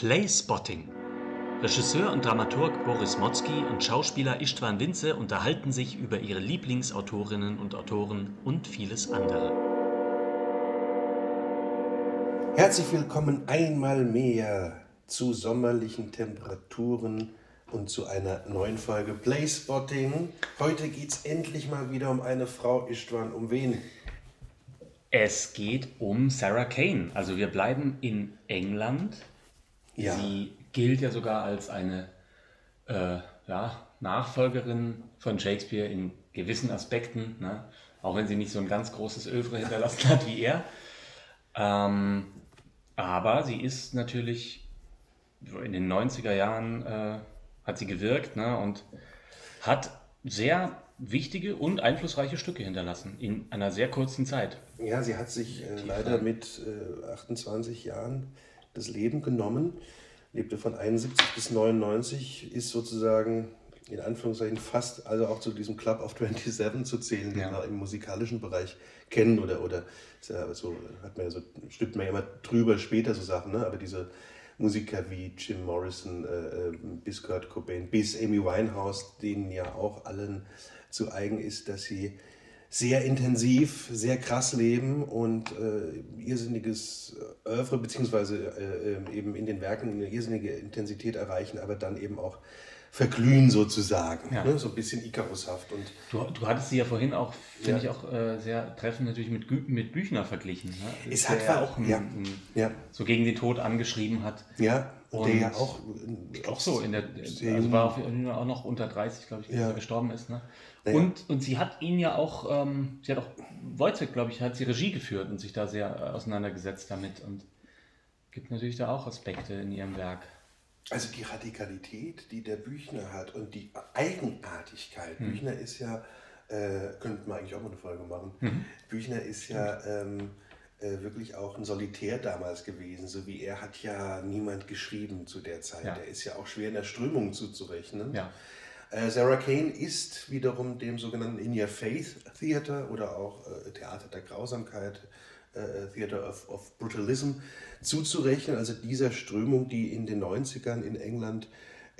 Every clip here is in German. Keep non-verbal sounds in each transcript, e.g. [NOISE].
Playspotting. Regisseur und Dramaturg Boris Motzki und Schauspieler Istvan Winze unterhalten sich über ihre Lieblingsautorinnen und Autoren und vieles andere. Herzlich willkommen einmal mehr zu sommerlichen Temperaturen und zu einer neuen Folge Playspotting. Heute geht es endlich mal wieder um eine Frau Istvan. Um wen? Es geht um Sarah Kane. Also wir bleiben in England. Ja. Sie gilt ja sogar als eine äh, ja, Nachfolgerin von Shakespeare in gewissen Aspekten, ne? auch wenn sie nicht so ein ganz großes Övre hinterlassen hat wie er. Ähm, aber sie ist natürlich in den 90er Jahren äh, hat sie gewirkt ne? und hat sehr wichtige und einflussreiche Stücke hinterlassen in einer sehr kurzen Zeit. Ja, sie hat sich äh, leider mit äh, 28 Jahren das Leben genommen, lebte von 71 bis 99, ist sozusagen in Anführungszeichen fast, also auch zu diesem Club of 27 zu zählen, den Ja. wir im musikalischen Bereich kennen oder, oder ja so, hat man ja so, stülpt man ja immer drüber später so Sachen, ne? aber diese Musiker wie Jim Morrison, äh, äh, bis Kurt Cobain, bis Amy Winehouse, denen ja auch allen zu eigen ist, dass sie sehr intensiv, sehr krass leben und äh, irrsinniges Oeuvre, beziehungsweise äh, äh, eben in den Werken eine irrsinnige Intensität erreichen, aber dann eben auch verglühen sozusagen. Ja. Ne? So ein bisschen Icarushaft. Und Du, du hattest sie ja vorhin auch, finde Ja. ich auch äh, sehr treffend natürlich mit, Gü- mit Büchner verglichen. Ne? Es Der hat ja auch ein, ja. ein, so gegen den Tod angeschrieben hat. ja, und, der ja auch, Auch so in der, also war auf jeden Fall auch noch unter 30, glaube ich, als Ja. er gestorben ist. Ne? Naja. Und, und sie hat ihn ja auch, ähm, sie hat auch, Wojciech, glaube ich, hat sie Regie geführt und sich da sehr äh, auseinandergesetzt damit und gibt natürlich da auch Aspekte in ihrem Werk. Also die Radikalität, die der Büchner hat und die Eigenartigkeit. Hm. Büchner ist ja, äh, könnten wir eigentlich auch mal eine Folge machen. Mhm. Büchner ist ja ähm, äh, wirklich auch ein Solitär damals gewesen. So wie er hat ja niemand geschrieben zu der Zeit. Ja. Er ist ja auch schwer in der Strömung zuzurechnen. Ja. Äh, Sarah Kane ist wiederum dem sogenannten In Your Faith Theater oder auch äh, Theater der Grausamkeit, äh, Theater of, of Brutalism zuzurechnen. Also dieser Strömung, die in den 90ern in England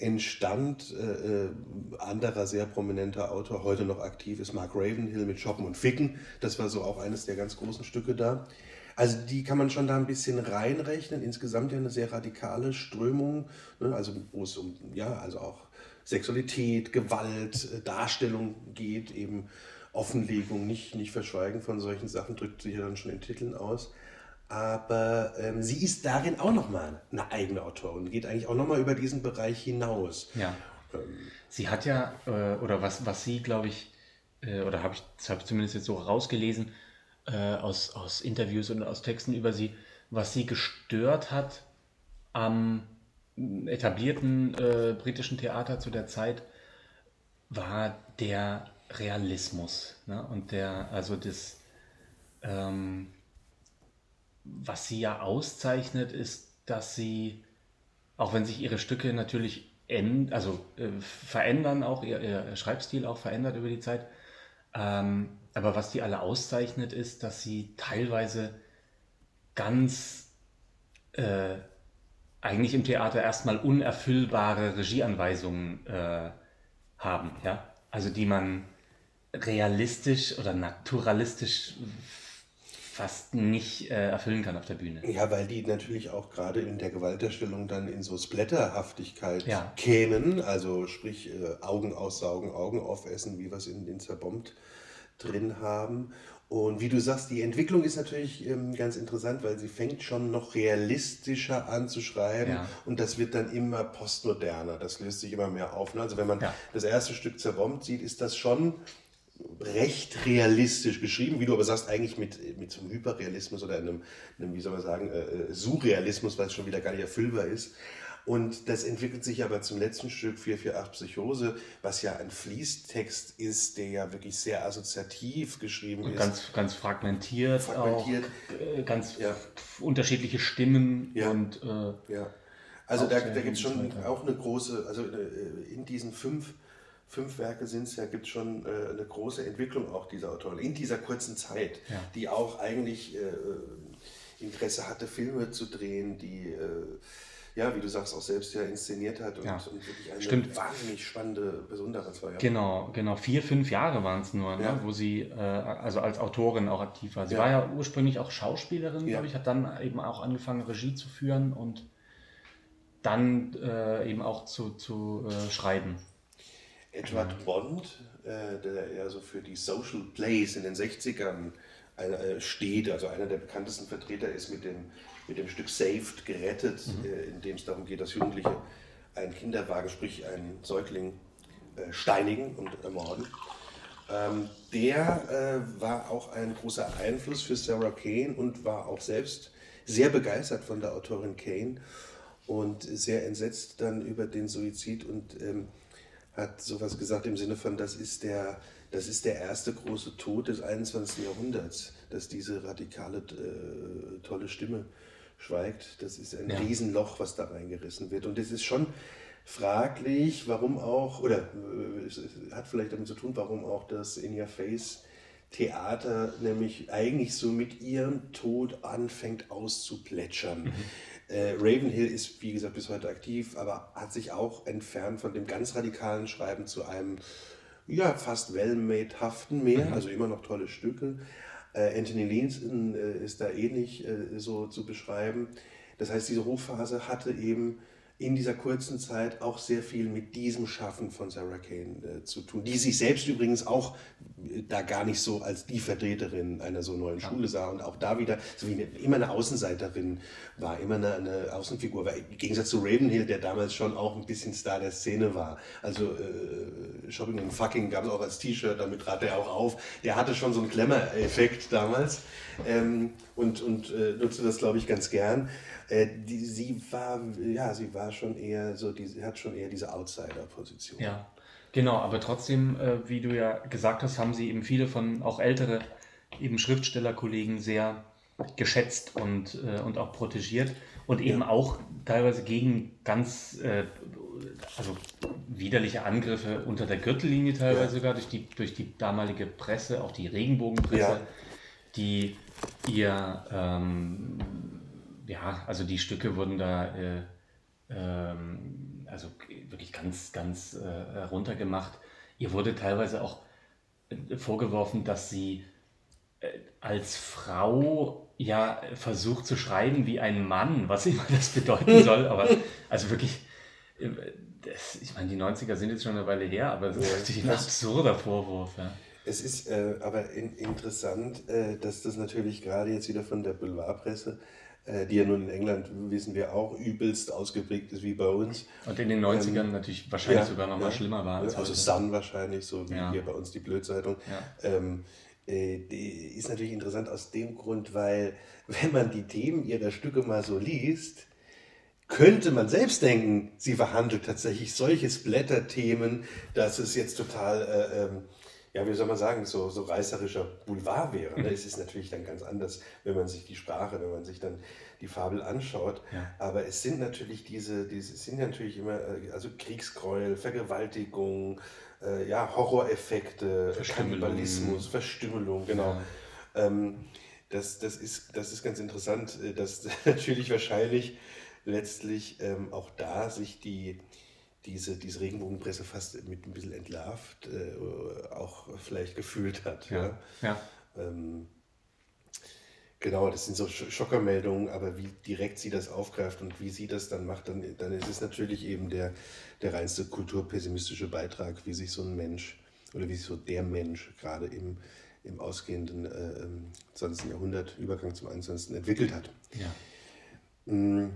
entstand. Äh, äh, anderer sehr prominenter Autor, heute noch aktiv, ist Mark Ravenhill mit Shoppen und Ficken. Das war so auch eines der ganz großen Stücke da. Also die kann man schon da ein bisschen reinrechnen. Insgesamt ja eine sehr radikale Strömung, ne? also wo es um ja also auch Sexualität, Gewalt, äh, Darstellung geht, eben Offenlegung, nicht, nicht Verschweigen von solchen Sachen, drückt sich ja dann schon in Titeln aus. Aber ähm, sie ist darin auch nochmal eine eigene Autorin, geht eigentlich auch nochmal über diesen Bereich hinaus. Ja. Ähm, Sie hat ja, äh, oder was, was sie, glaube ich, äh, oder habe ich, das habe ich zumindest jetzt so rausgelesen, äh, aus, aus Interviews und aus Texten über sie, was sie gestört hat am etablierten äh, britischen Theater zu der Zeit, war der Realismus. Ne? Und der, also das, ähm, was sie ja auszeichnet, ist, dass sie, auch wenn sich ihre Stücke natürlich also, äh, verändern, auch ihr, ihr Schreibstil auch verändert über die Zeit, ähm, aber was die alle auszeichnet, ist, dass sie teilweise ganz äh, eigentlich im Theater erstmal unerfüllbare Regieanweisungen äh, haben, ja. Also die man realistisch oder naturalistisch fast nicht äh, erfüllen kann auf der Bühne. Ja, weil die natürlich auch gerade in der Gewalterstellung dann in so Splatterhaftigkeit Ja. kämen, also sprich äh, Augen aussaugen, Augen aufessen, wie es in den Zerbombt drin haben. Und wie du sagst, die Entwicklung ist natürlich ähm, ganz interessant, weil sie fängt schon noch realistischer an zu schreiben Ja. und das wird dann immer postmoderner. Das löst sich immer mehr auf. Ne? Also wenn man Ja. das erste Stück Zerbombt sieht, ist das schon recht realistisch geschrieben, wie du aber sagst, eigentlich mit, mit so einem Hyperrealismus oder einem, einem wie soll man sagen, äh, äh, Surrealismus, weil es schon wieder gar nicht erfüllbar ist. Und das entwickelt sich aber zum letzten Stück 448 Psychose, was ja ein Fließtext ist, der ja wirklich sehr assoziativ geschrieben Und ist. ganz, ganz fragmentiert, Fragmentiert. auch äh, ganz Ja. unterschiedliche Stimmen Ja. und äh, Ja, also da, da gibt es schon auch eine große, also äh, in diesen fünf, fünf Werke sind es ja, gibt es schon äh, eine große Entwicklung auch dieser Autoren in dieser kurzen Zeit, Ja. die auch eigentlich äh, Interesse hatte, Filme zu drehen, die äh, ja, wie du sagst, auch selbst ja inszeniert hat und, Ja. und wirklich eine Stimmt. wahnsinnig spannende Person daran war. Ja. Genau, genau. Vier, fünf Jahre waren es nur, Ja. ne, wo sie äh, also als Autorin auch aktiv war. Sie war ja ursprünglich auch Schauspielerin, glaube ich, hat dann eben auch angefangen, Regie zu führen und dann äh, eben auch zu, zu äh, schreiben. Edward Bond, äh, der ja so für die Social Plays in den 60ern eine, äh, steht, also einer der bekanntesten Vertreter ist mit dem, mit dem Stück Saved gerettet, äh, in dem es darum geht, dass Jugendliche einen Kinderwagen, sprich einen Säugling, äh, steinigen und ermorden. Ähm, der äh, war auch ein großer Einfluss für Sarah Kane und war auch selbst sehr begeistert von der Autorin Kane und sehr entsetzt dann über den Suizid und ähm, hat sowas gesagt im Sinne von, das ist der, das ist der erste große Tod des 21. Jahrhunderts, dass diese radikale, äh, tolle Stimme schweigt. Das ist ein Ja. Riesenloch, was da reingerissen wird. Und es ist schon fraglich, warum auch, oder äh, es es hat vielleicht damit zu tun, warum auch das In Your Face Theater nämlich eigentlich so mit ihrem Tod anfängt auszuplätschern. Äh, Ravenhill ist, wie gesagt, bis heute aktiv, aber hat sich auch entfernt von dem ganz radikalen Schreiben zu einem, ja, fast well-made-haften mehr, also immer noch tolle Stücke. Äh, Anthony Leeson äh, ist da ähnlich äh, so zu beschreiben. Das heißt, diese Hochphase hatte eben in dieser kurzen Zeit auch sehr viel mit diesem Schaffen von Sarah Kane äh, zu tun, die sich selbst übrigens auch äh, da gar nicht so als die Vertreterin einer so neuen Schule sah und auch da wieder so wie eine, immer eine Außenseiterin war, immer eine, eine Außenfigur war, im Gegensatz zu Ravenhill, der damals schon auch ein bisschen Star der Szene war. Also äh, Shopping and Fucking gab es auch als T-Shirt, damit trat er auch auf. Der hatte schon so einen Glamour-Effekt damals ähm, und, und äh, nutzte das, glaube ich, ganz gern. Äh, die, sie war, ja, sie war schon eher so, die, hat schon eher diese Outsider-Position. Ja, genau, aber trotzdem, äh, wie du ja gesagt hast, haben sie eben viele von auch ältere eben Schriftstellerkollegen sehr geschätzt und, äh, und auch protegiert und eben auch teilweise gegen ganz äh, also widerliche Angriffe unter der Gürtellinie teilweise Ja. sogar durch die, durch die damalige Presse, auch die Regenbogenpresse, Ja. die ihr ähm, ja, also die Stücke wurden da äh, ähm, also wirklich ganz, ganz äh, runtergemacht. Ihr wurde teilweise auch äh, vorgeworfen, dass sie äh, als Frau ja versucht zu schreiben wie ein Mann, was [LAUGHS] immer das bedeuten soll, aber also wirklich, äh, das, ich meine, die 90er sind jetzt schon eine Weile her, aber das ist natürlich ein absurder Vorwurf. Ja. Es ist äh, aber in, interessant, äh, dass das natürlich gerade jetzt wieder von der Boulevardpresse, die ja nun in England, wissen wir auch, übelst ausgeprägt ist wie bei uns. Und in den 90ern natürlich wahrscheinlich Ähm, Ja, sogar noch mal ja. schlimmer war als Also heute. Sun wahrscheinlich, so wie Ja. hier bei uns die Blödzeitung. Ähm, äh, die ist natürlich interessant aus dem Grund, weil [LAUGHS] wenn man die Themen ihrer Stücke mal so liest, könnte man selbst denken, sie verhandelt tatsächlich solche Splatter-Themen, dass es jetzt total, äh, ähm, ja, wie soll man sagen, so, so reißerischer Boulevard wäre. Ne? Es ist natürlich dann ganz anders, wenn man sich die Sprache, wenn man sich dann die Fabel anschaut. Ja. Aber es sind natürlich diese, diese es sind ja natürlich immer, äh, also Kriegsgräuel, Vergewaltigung, äh, ja, Horroreffekte, Verstümmelung. Kannibalismus, Verstümmelung, genau. Ähm, das, das, ist, das ist ganz interessant, äh, dass [LAUGHS] natürlich wahrscheinlich letztlich ähm, auch da sich die, diese, diese Regenbogenpresse fast mit ein bisschen entlarvt äh, auch vielleicht gefühlt hat. Ja. Ja. Ähm, genau, das sind so Sch- Schockermeldungen, aber wie direkt sie das aufgreift und wie sie das dann macht, dann, dann ist es natürlich eben der, der reinste kulturpessimistische Beitrag, wie sich so ein Mensch oder wie sich so der Mensch gerade im, im ausgehenden äh, ähm, 20. Jahrhundert, Übergang zum 21. entwickelt hat. Ja. Mm,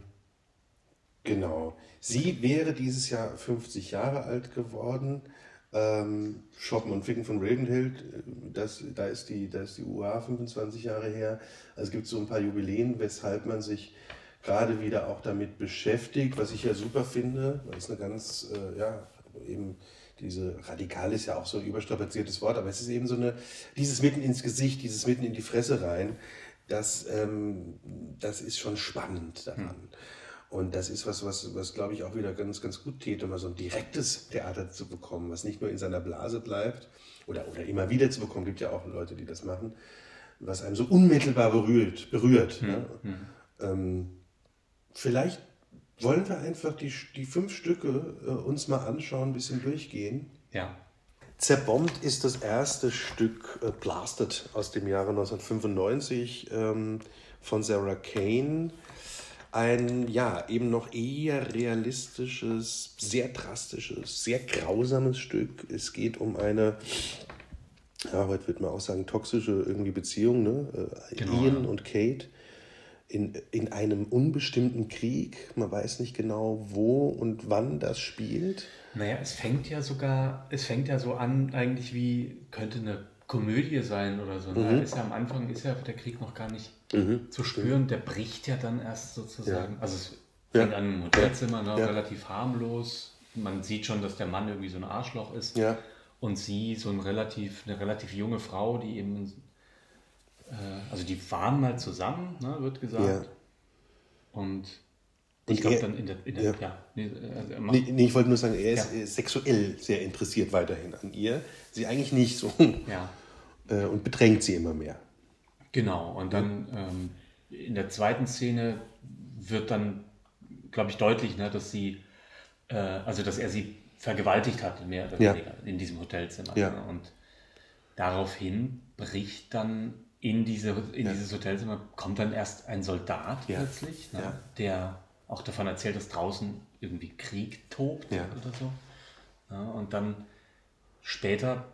Genau. Sie wäre dieses Jahr 50 Jahre alt geworden. Ähm, Shoppen und Ficken von Ravenhill, äh, das, da, ist die, da ist die UA 25 Jahre her. Also es gibt so ein paar Jubiläen, weshalb man sich gerade wieder auch damit beschäftigt, was ich ja super finde, weil es eine ganz, äh, ja, eben diese radikal ist ja auch so ein überstrapaziertes Wort, aber es ist eben so eine, dieses mitten ins Gesicht, dieses mitten in die Fresse rein, das, ähm, das ist schon spannend daran. Und das ist was, was, was glaube ich auch wieder ganz, ganz gut täte, mal so ein direktes Theater zu bekommen, was nicht nur in seiner Blase bleibt oder, oder immer wieder zu bekommen. Gibt ja auch Leute, die das machen, was einem so unmittelbar berührt. berührt ne? ähm, vielleicht Wollen wir einfach die, die fünf Stücke äh, uns mal anschauen, ein bisschen durchgehen? Ja. Zerbombt ist das erste Stück äh, Blasted aus dem Jahre 1995 ähm, von Sarah Kane. Ein, ja, eben noch eher realistisches, sehr drastisches, sehr grausames Stück. Es geht um eine, ja, heute wird man auch sagen, toxische irgendwie Beziehung, ne? Äh, Genau, Ian ja. und Kate in, in einem unbestimmten Krieg. Man weiß nicht genau, wo und wann das spielt. Naja, es fängt ja sogar, es fängt ja so an, eigentlich wie, könnte eine Komödie sein oder so. Ne? Ist ja am Anfang ist ja der Krieg noch gar nicht zu spüren. Der bricht ja dann erst sozusagen. Ja. Also es Ja. fängt an im Hotelzimmer, ne? Ja. relativ harmlos. Man sieht schon, dass der Mann irgendwie so ein Arschloch ist. Ja. Und sie so ein relativ, eine relativ junge Frau, die eben, äh, also die waren mal zusammen, ne, wird gesagt. Ja. Und ich glaube dann in der, in der ja. ja, nee, also Nee, nee, ich wollte nur sagen, er ist Ja. äh, sexuell sehr interessiert weiterhin an ihr. Sie eigentlich nicht so. ja. Äh, und bedrängt sie immer mehr. Genau, und dann ähm, in der zweiten Szene wird dann, glaube ich, deutlich, ne, dass sie, äh, also dass er sie vergewaltigt hat, mehr oder Ja. weniger, in diesem Hotelzimmer. Ja. Ne? Und daraufhin bricht dann in, diese, in dieses Hotelzimmer, kommt dann erst ein Soldat Ja. plötzlich, ne, Ja. der auch davon erzählt, dass draußen irgendwie Krieg tobt Ja. oder so. Ja, und dann später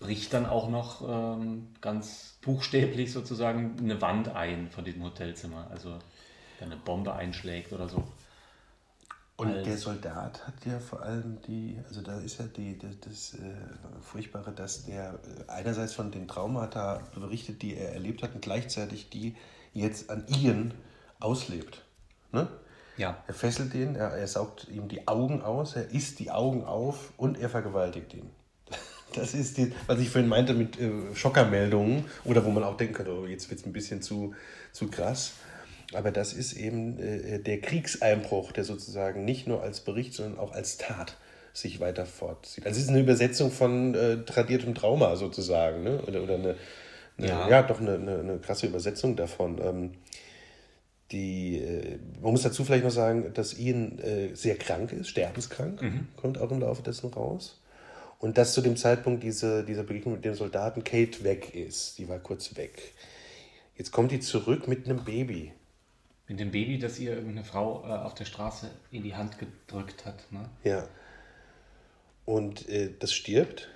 bricht dann auch noch ähm, ganz buchstäblich sozusagen eine Wand ein von diesem Hotelzimmer. Also eine Bombe einschlägt oder so. Und Als- der Soldat hat ja vor allem die, also da ist ja die, das, das äh, Furchtbare, dass der äh, einerseits von den Traumata berichtet, die er erlebt hat, und gleichzeitig die jetzt an Ian auslebt. Ne? Ja. Er fesselt ihn, er, er saugt ihm die Augen aus, er isst die Augen auf und er vergewaltigt ihn. Das ist die, was ich vorhin meinte mit äh, Schockermeldungen oder wo man auch denken könnte, oh, jetzt wird es ein bisschen zu, zu krass. Aber das ist eben äh, der Kriegseinbruch, der sozusagen nicht nur als Bericht, sondern auch als Tat sich weiter fortzieht. Also es ist eine Übersetzung von äh, tradiertem Trauma sozusagen, ne? oder, oder eine, eine, ja. Ja. doch eine, eine, eine krasse Übersetzung davon. Ähm, die, äh, man muss dazu vielleicht noch sagen, dass Ian äh, sehr krank ist, sterbenskrank, kommt auch im Laufe dessen raus. Und dass zu dem Zeitpunkt diese, dieser Begegnung mit dem Soldaten Kate weg ist. Die war kurz weg. Jetzt kommt die zurück mit einem Baby. Mit dem Baby, das ihr irgendeine Frau äh, auf der Straße in die Hand gedrückt hat. Ne? Ja. Und äh, das stirbt.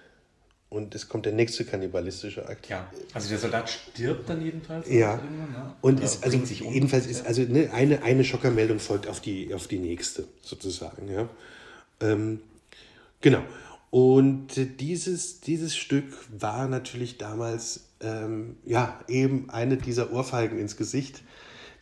Und es kommt der nächste kannibalistische Akt. Ja, also der Soldat stirbt dann jedenfalls. Ja. ne? Und Oder ist, also sich um. jedenfalls ist also ne, eine, eine Schockermeldung folgt auf die, auf die nächste, sozusagen. Ja. Ähm, genau. Und dieses, dieses Stück war natürlich damals ähm, ja eben eine dieser Ohrfeigen ins Gesicht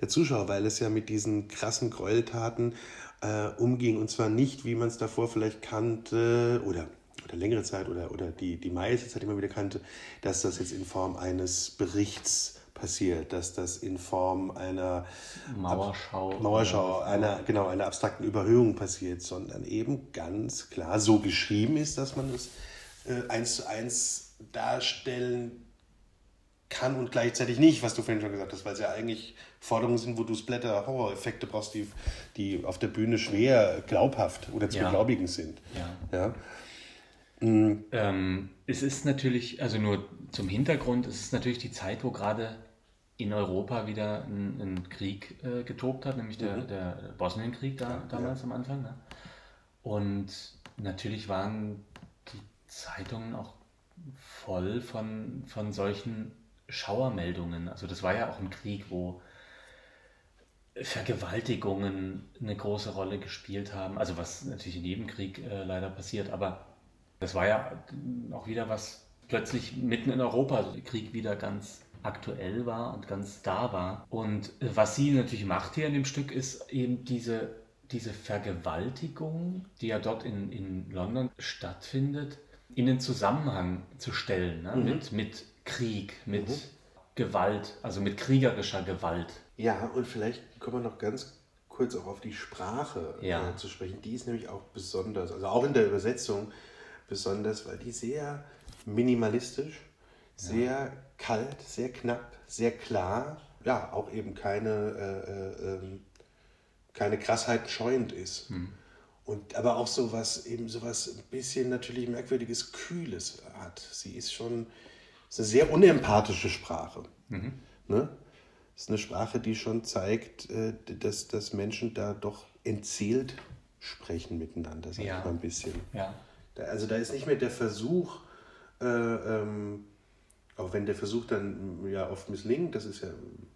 der Zuschauer, weil es ja mit diesen krassen Gräueltaten äh, umging. Und zwar nicht, wie man es davor vielleicht kannte oder, oder längere Zeit oder, oder die, die meiste Zeit immer wieder kannte, dass das jetzt in Form eines Berichts passiert, dass das in Form einer Mauerschau. Mauerschau, einer, genau, einer abstrakten Überhöhung passiert, sondern eben ganz klar so geschrieben ist, dass man es äh, eins zu eins darstellen kann und gleichzeitig nicht, was du vorhin schon gesagt hast, weil es ja eigentlich Forderungen sind, wo du Splatter-Horror-Effekte brauchst, die, die auf der Bühne schwer glaubhaft oder zu Ja. beglaubigen sind. Ja. Ja. Ähm, es ist natürlich, also nur zum Hintergrund, es ist natürlich die Zeit, wo gerade in Europa wieder ein, ein Krieg äh, getobt hat, nämlich der, der Bosnienkrieg da, damals am Anfang. Ne? Und natürlich waren die Zeitungen auch voll von, von solchen Schauermeldungen. Also das war ja auch ein Krieg, wo Vergewaltigungen eine große Rolle gespielt haben. Also was natürlich in jedem Krieg äh, leider passiert, aber das war ja auch wieder was plötzlich mitten in Europa der Krieg wieder ganz aktuell war und ganz da war. Und äh, was sie natürlich macht hier in dem Stück ist eben diese, diese Vergewaltigung, die ja dort in, in London stattfindet, in den Zusammenhang zu stellen ne? mit, mit Krieg, mit Gewalt, also mit kriegerischer Gewalt. Ja, und vielleicht kommen wir noch ganz kurz auch auf die Sprache Ja. äh, zu sprechen. Die ist nämlich auch besonders, also auch in der Übersetzung besonders, weil die sehr minimalistisch, sehr kalt, sehr knapp, sehr klar, ja, auch eben keine, äh, äh, ähm, keine Krassheit scheuend ist. Mhm. Und aber auch so was, eben so was ein bisschen natürlich merkwürdiges, Kühles hat. Sie ist schon ist eine sehr unempathische Sprache. Mhm. Ne? ist eine Sprache, die schon zeigt, äh, dass, dass Menschen da doch entzählt sprechen miteinander, sag ja. ich mal ein bisschen. Ja. also da ist nicht mehr der Versuch, äh, ähm, auch wenn der Versuch dann ja oft misslingt, das ist ja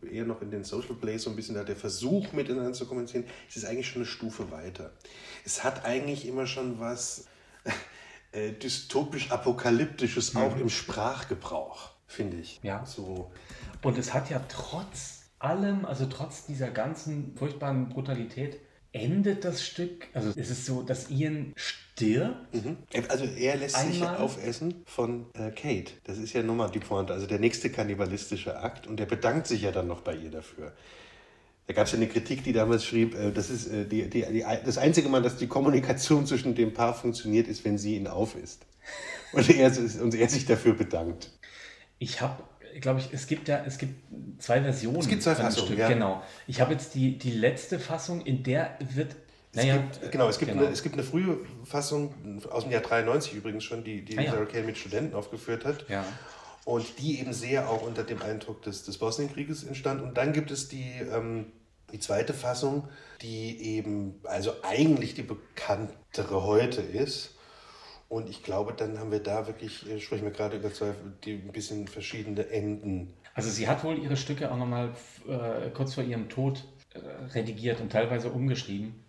eher noch in den Social Plays so ein bisschen da der Versuch miteinander zu kommunizieren, es ist eigentlich schon eine Stufe weiter. Es hat eigentlich immer schon was [LAUGHS] äh, dystopisch-apokalyptisches mhm. auch im Sprachgebrauch, finde ich. Ja. So. Und es hat ja trotz allem, also trotz dieser ganzen furchtbaren Brutalität, endet das Stück, also es ist so, dass Ian stirbt. Mhm. Also er lässt Einmal. sich aufessen von äh, Kate. Das ist ja nochmal die Pointe, also der nächste kannibalistische Akt und er bedankt sich ja dann noch bei ihr dafür. Da gab es ja eine Kritik, die damals schrieb, äh, das ist äh, die, die, die, das einzige Mal, dass die Kommunikation zwischen dem Paar funktioniert, ist, wenn sie ihn aufisst. Und er, und er sich dafür bedankt. Ich habe glaube ich, es gibt ja, es gibt zwei Versionen. Es gibt zwei Fassungen, ja. Genau. Ich habe jetzt die, die letzte Fassung, in der wird naja, es gibt, genau, es gibt, genau. Eine, es gibt eine frühe Fassung aus dem Jahr 93 übrigens schon, die, die ah, ja. Sarah Kane mit Studenten aufgeführt hat. Ja. Und die eben sehr auch unter dem Eindruck des, des Bosnienkrieges entstand. Und dann gibt es die, ähm, die zweite Fassung, die eben also eigentlich die bekanntere heute ist. Und ich glaube, dann haben wir da wirklich, äh, sprechen wir gerade über zwei, die ein bisschen verschiedene Enden. Also sie hat wohl ihre Stücke auch nochmal äh, kurz vor ihrem Tod äh, redigiert und teilweise umgeschrieben.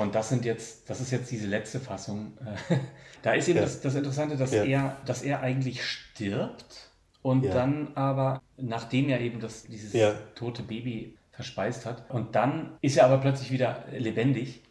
Und das sind jetzt, das ist jetzt diese letzte Fassung. [LAUGHS] da ist eben ja. das, das, Interessante, dass, ja. er, dass er eigentlich stirbt und ja. dann aber, nachdem er eben das, dieses tote Baby verspeist hat, und dann ist er aber plötzlich wieder lebendig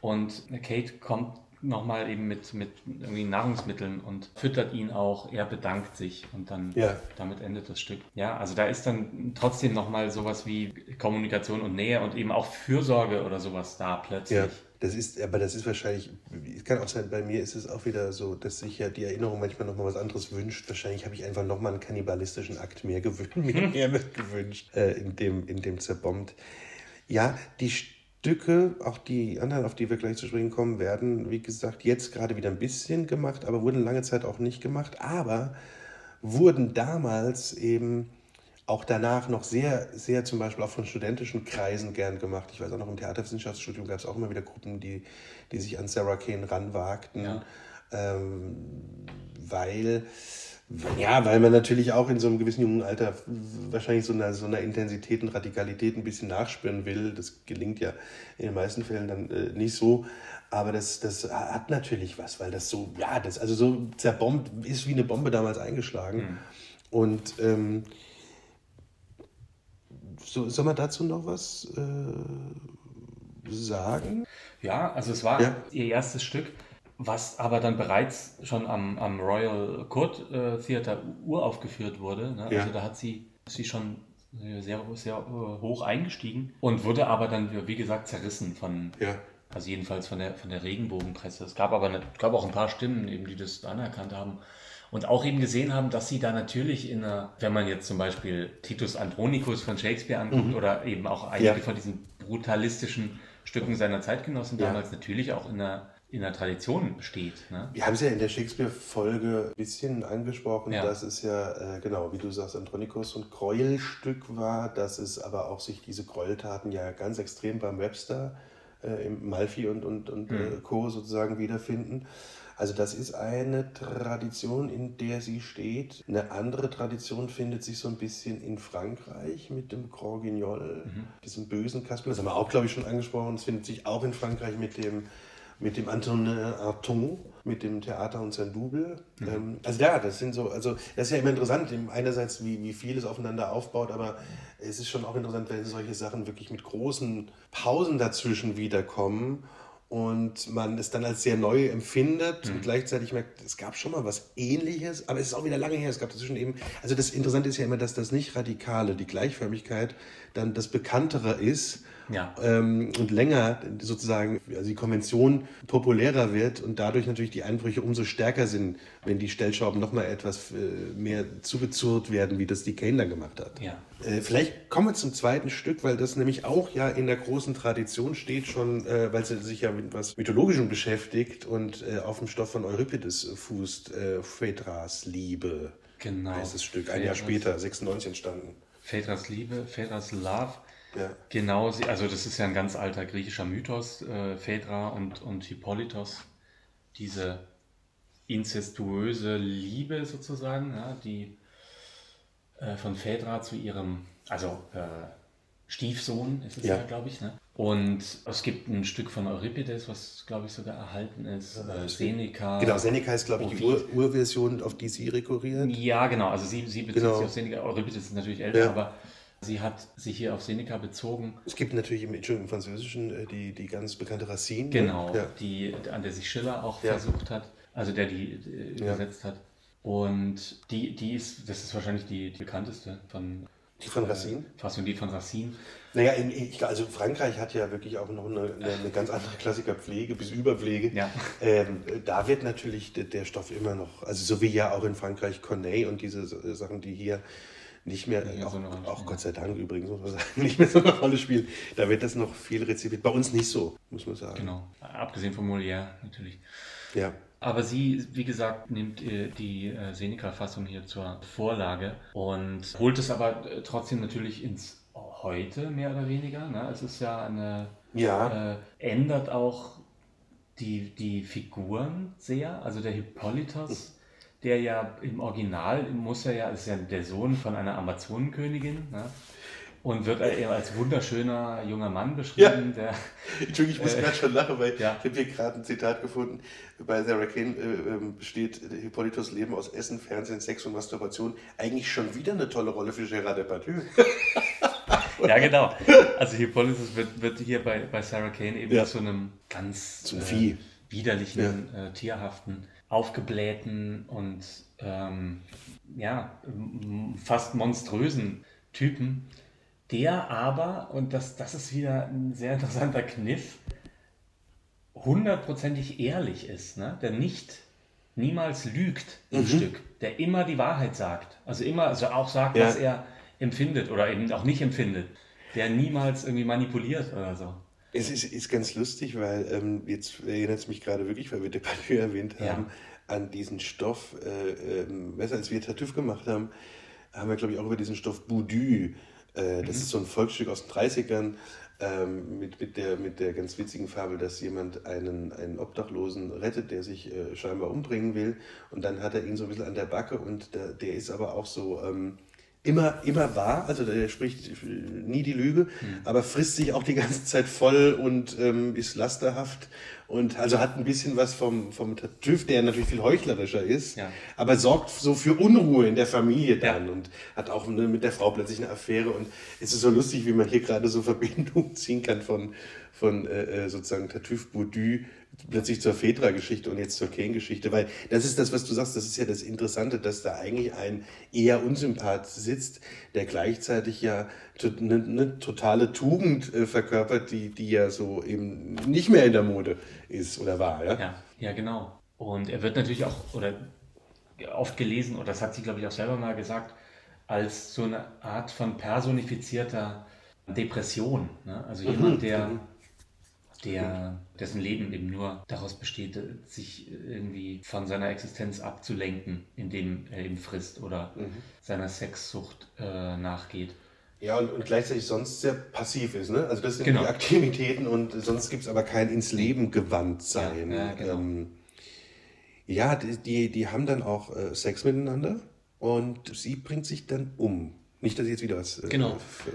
und Kate kommt nochmal eben mit, mit irgendwie Nahrungsmitteln und füttert ihn auch. Er bedankt sich und dann ja. damit endet das Stück. Ja, also da ist dann trotzdem nochmal sowas wie Kommunikation und Nähe und eben auch Fürsorge oder sowas da plötzlich. Ja. Das ist, aber das ist wahrscheinlich, es kann auch sein, bei mir ist es auch wieder so, dass sich ja die Erinnerung manchmal nochmal was anderes wünscht. Wahrscheinlich habe ich einfach nochmal einen kannibalistischen Akt mehr gewünscht, [LAUGHS] mehr, mehr gewünscht, äh, in, dem, in dem zerbombt. Ja, die Stücke, auch die anderen, auf die wir gleich zu sprechen kommen, werden, wie gesagt, jetzt gerade wieder ein bisschen gemacht, aber wurden lange Zeit auch nicht gemacht, aber wurden damals eben auch danach noch sehr, sehr zum Beispiel auch von studentischen Kreisen gern gemacht. Ich weiß auch noch, im Theaterwissenschaftsstudium gab es auch immer wieder Gruppen, die, die sich an Sarah Kane ranwagten, ja. ähm, weil ja, weil man natürlich auch in so einem gewissen jungen Alter wahrscheinlich so einer, so einer Intensität und Radikalität ein bisschen nachspüren will. Das gelingt ja in den meisten Fällen dann äh, nicht so. Aber das, das hat natürlich was, weil das so, ja, das also so zerbombt ist wie eine Bombe damals eingeschlagen. Mhm. Und ähm, so, soll man dazu noch was äh, sagen? Ja, also es war ja. ihr erstes Stück was aber dann bereits schon am, am Royal Court äh, Theatre uraufgeführt wurde. Ne? Ja. Also da hat sie, sie schon sehr, sehr äh, hoch eingestiegen und wurde aber dann, wie gesagt, zerrissen von, ja. also jedenfalls von der, von der Regenbogenpresse. Es gab aber eine, gab auch ein paar Stimmen, eben, die das anerkannt haben und auch eben gesehen haben, dass sie da natürlich in einer, wenn man jetzt zum Beispiel Titus Andronicus von Shakespeare anguckt mhm. oder eben auch einige ja. von diesen brutalistischen Stücken seiner Zeitgenossen damals natürlich auch in einer in der Tradition besteht. Ne? Wir haben es ja in der Shakespeare-Folge ein bisschen angesprochen, ja. dass es ja, äh, genau, wie du sagst, Andronicus und Gräuelstück war, dass es aber auch sich diese Gräueltaten ja ganz extrem beim Webster, äh, im Malfi und, und, und mhm. äh, Co. sozusagen wiederfinden. Also das ist eine Tradition, in der sie steht. Eine andere Tradition findet sich so ein bisschen in Frankreich mit dem Grand Guignol, mhm. diesem bösen Kasper. Das haben wir auch, glaube ich, schon angesprochen. Es findet sich auch in Frankreich mit dem mit dem Antonin Arton, mit dem Theater und sein Double. Mhm. Ähm, also ja, das sind so, also das ist ja immer interessant, einerseits wie, wie viel es aufeinander aufbaut, aber es ist schon auch interessant, wenn solche Sachen wirklich mit großen Pausen dazwischen wiederkommen und man es dann als sehr neu empfindet mhm. und gleichzeitig merkt, es gab schon mal was ähnliches, aber es ist auch wieder lange her, es gab dazwischen eben, also das Interessante ist ja immer, dass das nicht Radikale, die Gleichförmigkeit, dann das Bekanntere ist Ja. ähm, und länger sozusagen, also die Konvention populärer wird und dadurch natürlich die Einbrüche umso stärker sind, wenn die Stellschrauben nochmal etwas äh, mehr zugezurrt werden, wie das die Kane dann gemacht hat. Ja. Äh, vielleicht kommen wir zum zweiten Stück, weil das nämlich auch ja in der großen Tradition steht, schon, äh, weil sie sich ja mit was Mythologischem beschäftigt und äh, auf dem Stoff von Euripides fußt, äh, Phaedras Liebe Genau. heißt das Stück, ein Jahr später, 96 entstanden. Phaedras Liebe, Phaedras Love. Ja. Genau, also das ist ja ein ganz alter griechischer Mythos, äh, Phaedra und, und Hippolytos. Diese inzestuöse Liebe sozusagen, ja, die äh, von Phaedra zu ihrem, also äh, Stiefsohn ist es ja, Ja. glaube ich. Ne? Und es gibt ein Stück von Euripides, was glaube ich sogar erhalten ist, äh, Seneca. Genau, Seneca ist, glaube ich, die. Ur Urversion, auf die sie rekurriert. Ja, genau. Also sie, sie bezieht Genau. sich auf Seneca. Euripides ist natürlich älter, Ja. aber sie hat sich hier auf Seneca bezogen. Es gibt natürlich im, im Französischen äh, die, die ganz bekannte Racine. ne? Genau, Ja. die, an der sich Schiller auch Ja. versucht hat, also der die äh, übersetzt hat. Und die, die ist, das ist wahrscheinlich die, die bekannteste von Die von Racine? Äh, Fassung, die von Racine. Naja, in, ich, also Frankreich hat ja wirklich auch noch eine, eine, ganz andere Klassikerpflege bis Überpflege. Ja. Ähm, da wird natürlich der, der Stoff immer noch, also so wie ja auch in Frankreich Corneille und diese Sachen, die hier nicht mehr, mehr auch, so auch. Gott sei Dank übrigens, muss man sagen, [LAUGHS] nicht mehr so eine Rolle spielen. Da wird das noch viel rezipiert. Bei uns nicht so, muss man sagen. Genau. Abgesehen von Molière natürlich. Ja. Aber sie, wie gesagt, nimmt äh, die äh, Seneca-Fassung hier zur Vorlage und holt es aber äh, trotzdem natürlich ins Heute, mehr oder weniger. Ne? Es ist ja eine, Ja. äh, ändert auch die, die Figuren sehr. Also der Hippolytos, [LAUGHS] der ja im Original muss er ja, ist ja der Sohn von einer Amazonenkönigin. Ne? Und wird eher als wunderschöner junger Mann beschrieben, der Entschuldigung, ich muss Äh, gerade schon lachen, weil ja. ich habe hier gerade ein Zitat gefunden. Bei Sarah Kane äh, ähm, besteht Hippolytos Leben aus Essen, Fernsehen, Sex und Masturbation. Eigentlich schon wieder eine tolle Rolle für Gérard Depardieu. [LAUGHS] Ja, genau. Also Hippolytus wird, wird hier bei, bei Sarah Kane eben Ja. zu einem ganz Zum äh, Vieh. widerlichen, äh, tierhaften, aufgeblähten und ähm, ja, fast monströsen Typen, der aber, und das, das ist wieder ein sehr interessanter Kniff, hundertprozentig ehrlich ist, ne? der nicht niemals lügt im Mhm. Stück, der immer die Wahrheit sagt. Also immer, also auch sagt, Ja. was er empfindet oder eben auch nicht empfindet. Der niemals irgendwie manipuliert oder so. Es ist, ist ganz lustig, weil ähm, jetzt erinnert es mich gerade wirklich, weil wir Depardieu erwähnt Ja. haben, an diesen Stoff, äh, ähm, als wir Tartüff gemacht haben, haben wir, glaube ich, auch über diesen Stoff Boudu. Äh, das ist so ein Volksstück aus den 30ern ähm, mit, mit, der, mit der ganz witzigen Fabel, dass jemand einen, einen Obdachlosen rettet, der sich äh, scheinbar umbringen will. Und dann hat er ihn so ein bisschen an der Backe und der, der ist aber auch so. Ähm, immer, immer wahr, also der spricht nie die Lüge, aber frisst sich auch die ganze Zeit voll und ähm, ist lasterhaft und also hat ein bisschen was vom, vom TÜV, der natürlich viel heuchlerischer ist, Ja. aber sorgt so für Unruhe in der Familie dann Ja. und hat auch ne, mit der Frau plötzlich eine Affäre und es ist so lustig, wie man hier gerade so [LAUGHS] Verbindungen ziehen kann von, von äh, äh, sozusagen Tartuffe Baudu plötzlich zur Phaedra-Geschichte und jetzt zur Kane-Geschichte, weil das ist das, was du sagst, das ist ja das Interessante, dass da eigentlich ein eher Unsympath sitzt, der gleichzeitig ja eine, eine totale Tugend äh, verkörpert, die, die ja so eben nicht mehr in der Mode ist oder war, ja? Ja, ja, genau. Und er wird natürlich auch, oder oft gelesen, oder das hat sie, glaube ich, auch selber mal gesagt, als so eine Art von personifizierter Depression. Ne? Also jemand, der, der, dessen Leben eben nur daraus besteht, sich irgendwie von seiner Existenz abzulenken, indem er eben frisst oder seiner Sexsucht äh, nachgeht. Ja, und, und gleichzeitig sonst sehr passiv ist, ne? Also das sind Genau. die Aktivitäten und sonst gibt es aber kein ins Leben gewandt sein. Ja, ja, genau. ähm, ja die, die, die haben dann auch äh, Sex miteinander und sie bringt sich dann um. Nicht, dass ich jetzt wieder was äh, Genau. f-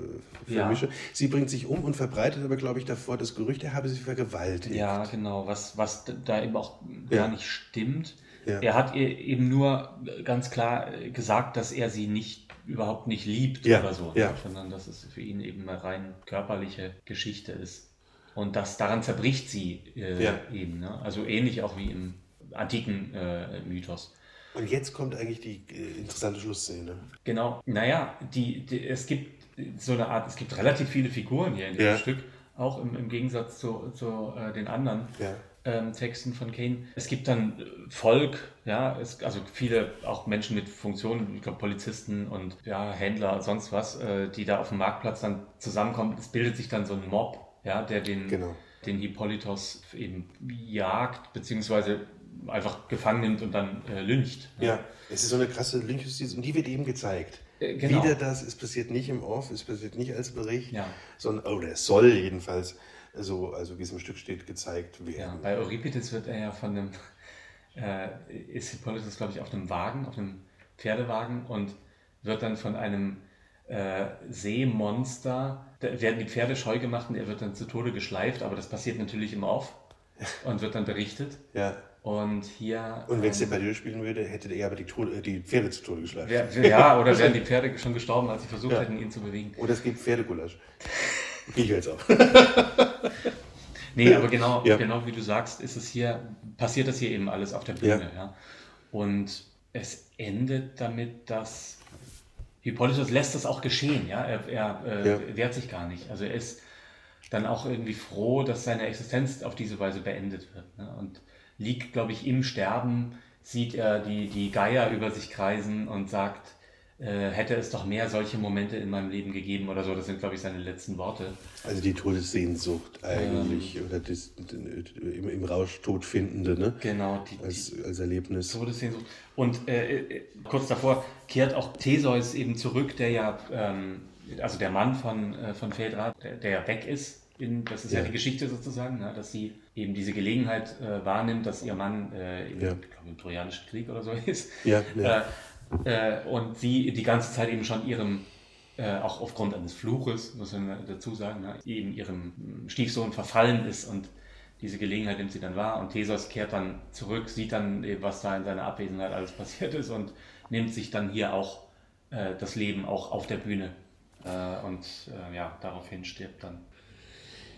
Ja. vermische. Sie bringt sich um und verbreitet aber, glaube ich, davor das Gerücht, er habe sie vergewaltigt. Ja, genau, was, was da eben auch Ja. gar nicht stimmt. Ja. Er hat ihr eben nur ganz klar gesagt, dass er sie nicht überhaupt nicht liebt oder so, ja. sondern dass es für ihn eben eine rein körperliche Geschichte ist. Und das daran zerbricht sie äh, eben. Ne? Also ähnlich auch wie im antiken äh, Mythos. Und jetzt kommt eigentlich die äh, interessante Schlussszene. Genau. Naja, die, die, es gibt so eine Art, es gibt relativ viele Figuren hier in diesem Ja. Stück, auch im, im Gegensatz zu, zu äh, den anderen Ja. ähm, Texten von Kane. Es gibt dann äh, Volk, ja, es, also viele auch Menschen mit Funktionen, ich glaube Polizisten und ja, Händler und sonst was, äh, die da auf dem Marktplatz dann zusammenkommen. Es bildet sich dann so ein Mob, ja, der den, Genau. den Hippolytos eben jagt, beziehungsweise einfach gefangen nimmt und dann äh, lyncht. Ja, es ist so eine krasse Lynchjustiz und die wird eben gezeigt. Äh, genau. Wieder das, es passiert nicht im Off, es passiert nicht als Bericht, Ja. sondern, oder es soll jedenfalls so, also wie es im Stück steht, gezeigt Ja, werden. bei Euripides wird er ja von einem, äh, ist Hippolytus, glaube ich, auf einem Wagen, auf einem Pferdewagen und wird dann von einem äh, Seemonster, da werden die Pferde scheu gemacht und er wird dann zu Tode geschleift, aber das passiert natürlich im Off [LAUGHS] und wird dann berichtet. Ja. Und hier. Und wenn es der ähm, Padilla spielen würde, hätte er aber die, Tode, die Pferde zu Tode geschlagen. wär, [LAUGHS] ja, oder wären die [LAUGHS] Pferde schon gestorben, als sie versucht Ja. hätten, ihn zu bewegen. Oder es gibt Pferdegulasch. [LAUGHS] Gehe ich jetzt auch. Nee, aber genau, Ja. genau wie du sagst, ist es hier, passiert das hier eben alles auf der Bühne. Ja. Und es endet damit, dass Hippolytus lässt das auch geschehen. Ja? Er, er äh, Ja. wehrt sich gar nicht. Also er ist dann auch irgendwie froh, dass seine Existenz auf diese Weise beendet wird. Ne? Und liegt, glaube ich, im Sterben, sieht er die, die Geier über sich kreisen und sagt, äh, hätte es doch mehr solche Momente in meinem Leben gegeben oder so. Das sind, glaube ich, seine letzten Worte. Also die Todessehnsucht eigentlich, oder das, im, im Rausch Todfindende, ne? Genau, die, die, Als, als Erlebnis. Todessehnsucht. Und äh, äh, kurz davor kehrt auch Theseus eben zurück, der ja, ähm, also der Mann von, äh, von Phaedra, der, der ja weg ist. In, das ist ja, Ja. die Geschichte sozusagen, ne, dass sie eben diese Gelegenheit äh, wahrnimmt, dass ihr Mann äh, im, Ja. ich glaube, im Trojanischen Krieg oder so [LAUGHS] ist. Ja, ja. Äh, äh, und sie die ganze Zeit eben schon ihrem, äh, auch aufgrund eines Fluches, muss man dazu sagen, ne, eben ihrem Stiefsohn verfallen ist und diese Gelegenheit nimmt sie dann wahr und Theseus kehrt dann zurück, sieht dann, äh, was da in seiner Abwesenheit alles passiert ist und nimmt sich dann hier auch das Leben auch auf der Bühne. Und ja, daraufhin stirbt dann.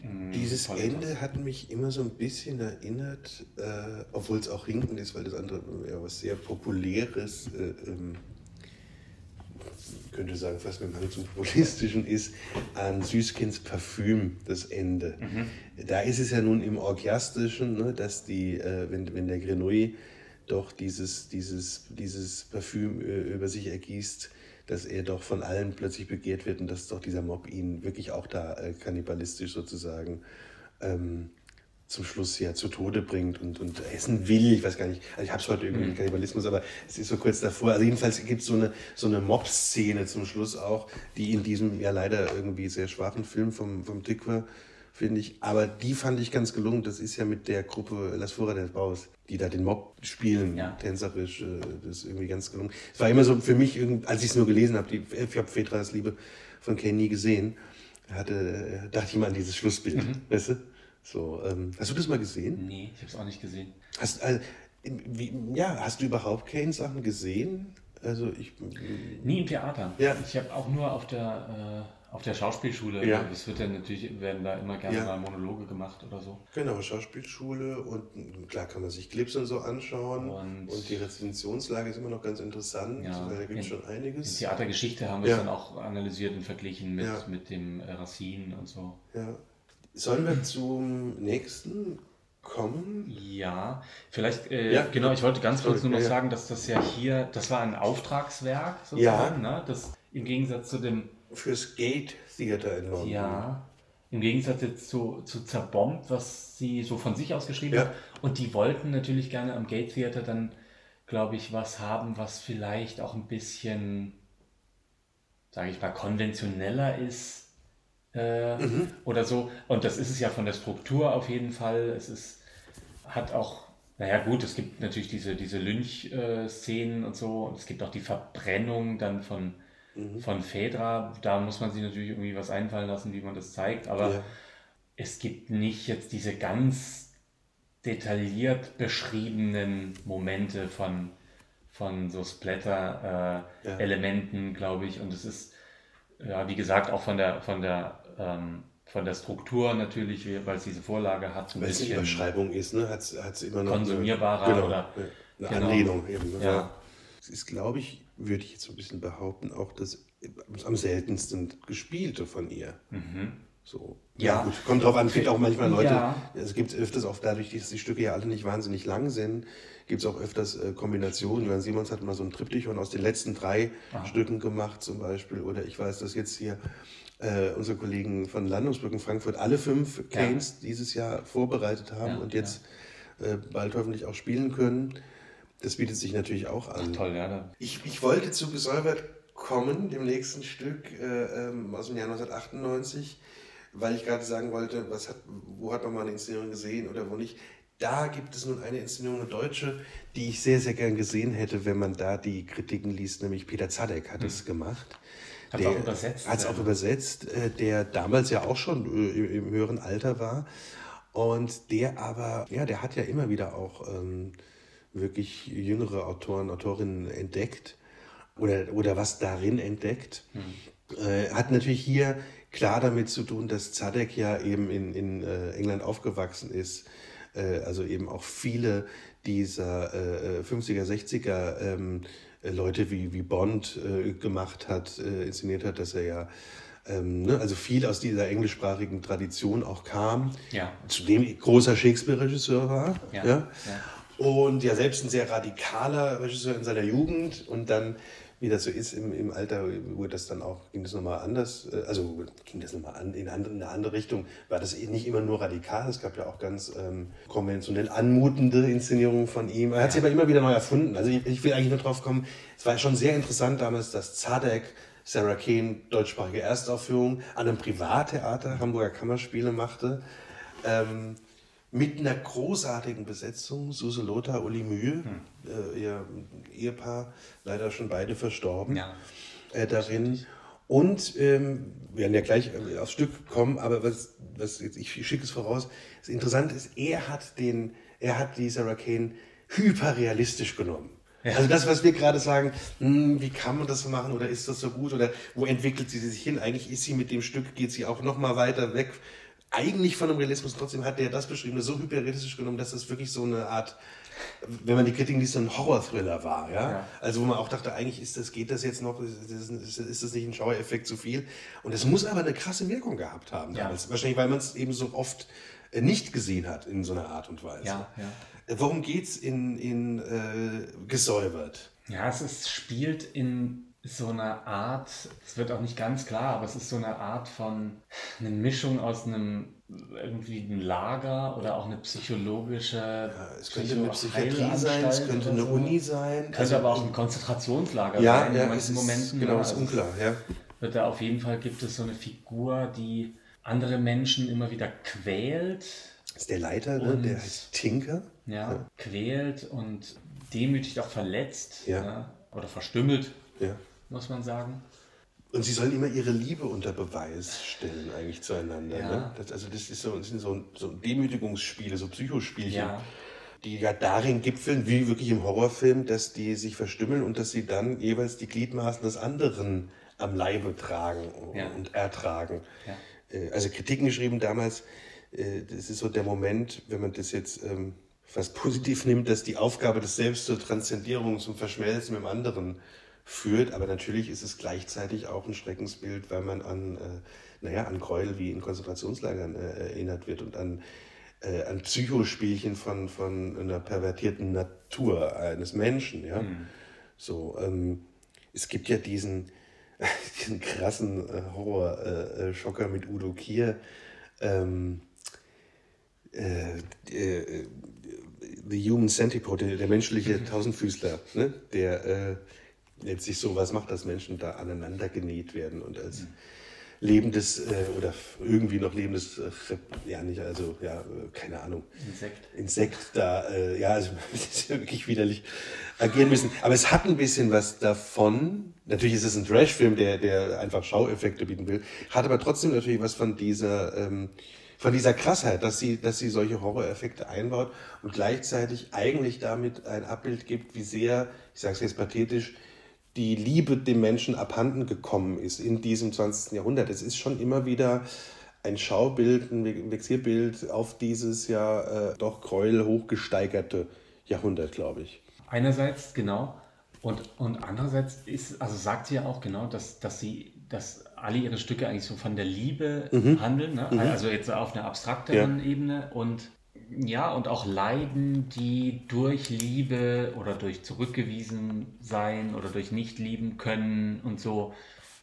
Mh, Dieses. Ende hat mich immer so ein bisschen erinnert, äh, obwohl es auch hinkend ist, weil das andere ja was sehr Populäres, äh, ähm, ich könnte sagen, fast mit Hang zum Populistischen ist, an Süßkinds Parfüm, das Ende. Da ist es ja nun im Orgiastischen, ne, dass die, äh, wenn, wenn der Grenouille doch dieses, dieses, dieses Parfüm äh, über sich ergießt, dass er doch von allen plötzlich begehrt wird und dass doch dieser Mob ihn wirklich auch da äh, kannibalistisch sozusagen ähm, zum Schluss ja zu Tode bringt und, und essen will. Ich weiß gar nicht, also ich habe es heute irgendwie mit Kannibalismus, aber es ist so kurz davor. Also jedenfalls gibt es so eine, so eine Mob-Szene zum Schluss auch, die in diesem ja leider irgendwie sehr schwachen Film vom, vom Tikva, finde ich, aber die fand ich ganz gelungen. Das ist ja mit der Gruppe Las Fura del Baus, die da den Mob spielen, Ja. tänzerisch. äh, Das ist irgendwie ganz gelungen. Es war immer so für mich, als ich es nur gelesen habe, die- ich habe Fedras Liebe von Kane nie gesehen, hatte, dachte ich mal an dieses Schlussbild, weißt du? So, ähm, hast du das mal gesehen? Nee, ich habe es auch nicht gesehen. Hast, äh, wie, ja, hast du überhaupt Kane-Sachen gesehen? Also ich, Nie im Theater. Ja. Ich habe auch nur auf der, äh, auf der Schauspielschule. Ja. Es wird ja natürlich, werden da immer gerne Ja. mal Monologe gemacht oder so. genau, Schauspielschule und klar kann man sich Clips und so anschauen Und- und, die Rezensionslage ist immer noch ganz interessant, Ja. weil da gibt es In- schon In einiges. Theatergeschichte haben wir Ja. es dann auch analysiert und verglichen mit, mit dem äh, Racine und so. Ja. Sollen wir zum nächsten kommen? Ja, vielleicht, äh, Ja. genau, ich wollte ganz kurz nur noch ja, ja. sagen, dass das ja hier, das war ein Auftragswerk sozusagen, ne? das im Gegensatz zu dem, Fürs Gate Theater in London. ja, im Gegensatz jetzt zu, zu Zerbombt, was sie so von sich aus geschrieben Ja. hat. Und die wollten natürlich gerne am Gate Theater dann, glaube ich, was haben, was vielleicht auch ein bisschen, sage ich mal, konventioneller ist äh, Mhm. oder so. Und das ist es ja von der Struktur auf jeden Fall. Es ist, hat auch, naja gut, es gibt natürlich diese, diese Lynch-Szenen und so. Und es gibt auch die Verbrennung dann von, Mhm. von Phaedra. Da muss man sich natürlich irgendwie was einfallen lassen, wie man das zeigt. Aber Ja. es gibt nicht jetzt diese ganz detailliert beschriebenen Momente von, von so Ja. Splatter-Elementen, glaube ich. Und es ist, ja, wie gesagt, auch von der, von der, ähm, von der Struktur natürlich, weil es diese Vorlage hat, Weil es eine bisschen Überschreibung ist, ne? hat es immer noch Konsumierbarer eine, genau, oder- eine genau. Anlehnung. Eben, ne? Ja. Es ist, glaube ich, würde ich jetzt so ein bisschen behaupten, auch das am seltensten gespielte von ihr. Mhm. So. Ja, Ja. gut, kommt drauf an, es gibt auch manchmal Leute, Ja. es gibt öfters auch dadurch, dass die Stücke ja alle nicht wahnsinnig lang sind, gibt es auch öfters äh, Kombinationen. Johann Simons hat mal so ein Triptychon aus den letzten drei Stücken gemacht zum Beispiel. Oder ich weiß, dass jetzt hier äh, unsere Kollegen von Landungsbrücken Frankfurt alle fünf Canes dieses Jahr vorbereitet haben Ja, und jetzt äh, bald hoffentlich auch spielen können. Das bietet sich natürlich auch an. Toll, ja. Ich, ich wollte zu Gesäubert kommen, dem nächsten Stück äh, ähm, aus dem Jahr 1998, weil ich gerade sagen wollte, was hat, wo hat man mal eine Inszenierung gesehen oder wo nicht. Da gibt es nun eine Inszenierung, eine deutsche, die ich sehr, sehr gern gesehen hätte, wenn man da die Kritiken liest, nämlich Peter Zadek hat es gemacht. Hat's Hm. auch übersetzt, Hat es auch übersetzt, äh, der damals ja auch schon äh, im, im höheren Alter war. Und der aber, ja, der hat ja immer wieder auch ähm, wirklich jüngere Autoren, Autorinnen entdeckt oder, oder was darin entdeckt. Äh, hat natürlich hier klar damit zu tun, dass Zadek ja eben in, in äh, England aufgewachsen ist. Äh, also eben auch viele dieser äh, äh, 50er, 60er ähm, äh, Leute wie, wie Bond äh, gemacht hat, inszeniert hat, dass er ja ähm, ne, also viel aus dieser englischsprachigen Tradition auch kam. Ja. Zudem großer Shakespeare-Regisseur war. Ja, Ja. Und ja selbst ein sehr radikaler Regisseur in seiner Jugend und dann, wie das so ist, im, im Alter wurde das dann auch, ging das nochmal anders, äh, also ging das nochmal an, in, andere, in eine andere Richtung, war das eh nicht immer nur radikal, es gab ja auch ganz ähm, konventionell anmutende Inszenierungen von ihm. Er hat sich aber immer wieder neu erfunden. Also ich, ich will eigentlich nur drauf kommen, es war schon sehr interessant damals, dass Zadek Sarah Kane deutschsprachige Erstaufführung an einem Privattheater Hamburger Kammerspiele machte. Ähm, mit einer großartigen Besetzung. Suse Lothar, Uli Mühe, äh, ihr Ehepaar, leider schon beide verstorben, Ja. äh, darin. Und ähm, wir werden ja gleich äh, aufs Stück kommen, aber was, was jetzt, ich schicke es voraus, das Interessante ist, er hat den, er hat die Sarah Kane hyperrealistisch genommen. Also das, was wir gerade sagen, hm, wie kann man das so machen oder ist das so gut oder wo entwickelt sie sich hin? Eigentlich ist sie mit dem Stück, geht sie auch noch mal weiter weg. Eigentlich von dem Realismus, trotzdem hat der das beschrieben, so hyperrealistisch genommen, dass das wirklich so eine Art, wenn man die Kritiken liest, so ein Horror-Thriller war. Ja? Ja. Also wo man auch dachte, eigentlich ist das, geht das jetzt noch, ist das, ist, das nicht ein Schauereffekt zu viel? Und es muss aber eine krasse Wirkung gehabt haben Ja. damals. Wahrscheinlich, weil man es eben so oft äh, nicht gesehen hat in so einer Art und Weise. Ja, ja. Worum geht's in, in äh, Gesäubert? Ja, es ist, spielt in so einer Art, es wird auch nicht ganz klar, aber es ist so eine Art von, eine Mischung aus einem irgendwie ein Lager oder auch eine psychologische Ja, es könnte eine Psychiatrie sein, es könnte eine so. Uni sein. Könnte Also- aber auch ein Konzentrationslager ja, sein ja, in manchen ist, Momenten. genau, ne? ist Also es unklar. Ja. Wird da auf jeden Fall gibt es so eine Figur, die andere Menschen immer wieder quält, Das ist der Leiter, ne? Der heißt Tinker. ja, quält und demütigt auch verletzt Ja. ne? oder verstümmelt, Ja. Muss man sagen. Und sie sollen immer ihre Liebe unter Beweis stellen, eigentlich zueinander. Ja. Ne? Das, also das, ist so, das sind so, so Demütigungsspiele, so Psychospielchen, Ja. die ja darin gipfeln, wie wirklich im Horrorfilm, dass die sich verstümmeln und dass sie dann jeweils die Gliedmaßen des anderen am Leibe tragen Ja. und ertragen. Äh, Also Kritiken geschrieben damals, äh, das ist so der Moment, wenn man das jetzt ähm, fast positiv nimmt, dass die Aufgabe des Selbst zur Transzendierung, zum Verschmelzen mit dem anderen führt. Aber natürlich ist es gleichzeitig auch ein Schreckensbild, weil man an, äh, naja, an Gräuel wie in Konzentrationslagern äh, erinnert wird und an, äh, an Psychospielchen von, von einer pervertierten Natur eines Menschen. Ja? So, ähm, es gibt ja diesen, [LAUGHS] diesen krassen äh, Horror-Schocker mit Udo Kier. Ähm, äh, äh, The Human Centipede, der, menschliche [LAUGHS] Tausendfüßler, ne? der äh, letztlich so was macht, dass Menschen da aneinander genäht werden und als lebendes äh, oder irgendwie noch lebendes, äh, ja nicht, also ja, äh, keine Ahnung, Insekt. Insekt da, äh, ja, also [LAUGHS] das ist ja wirklich widerlich agieren müssen. Aber es hat ein bisschen was davon. Natürlich ist es ein Trash-Film, der, der einfach Schaueffekte bieten will. Hat aber trotzdem natürlich was von dieser, ähm, von dieser Krassheit, dass sie, dass sie solche Horroreffekte einbaut und gleichzeitig eigentlich damit ein Abbild gibt, wie sehr, ich sage es jetzt pathetisch, die Liebe dem Menschen abhanden gekommen ist in diesem 20. Jahrhundert. Es ist schon immer wieder ein Schaubild, ein Vexierbild auf dieses ja äh, doch Gräuel hochgesteigerte Jahrhundert, glaube ich. Einerseits, genau. Und, und andererseits ist, also sagt sie ja auch genau, dass, dass sie dass alle ihre Stücke eigentlich so von der Liebe mhm. handeln, ne? mhm. also jetzt auf einer abstrakteren ja. Ebene und ja, und auch Leiden, die durch Liebe oder durch zurückgewiesen sein oder durch nicht lieben können und so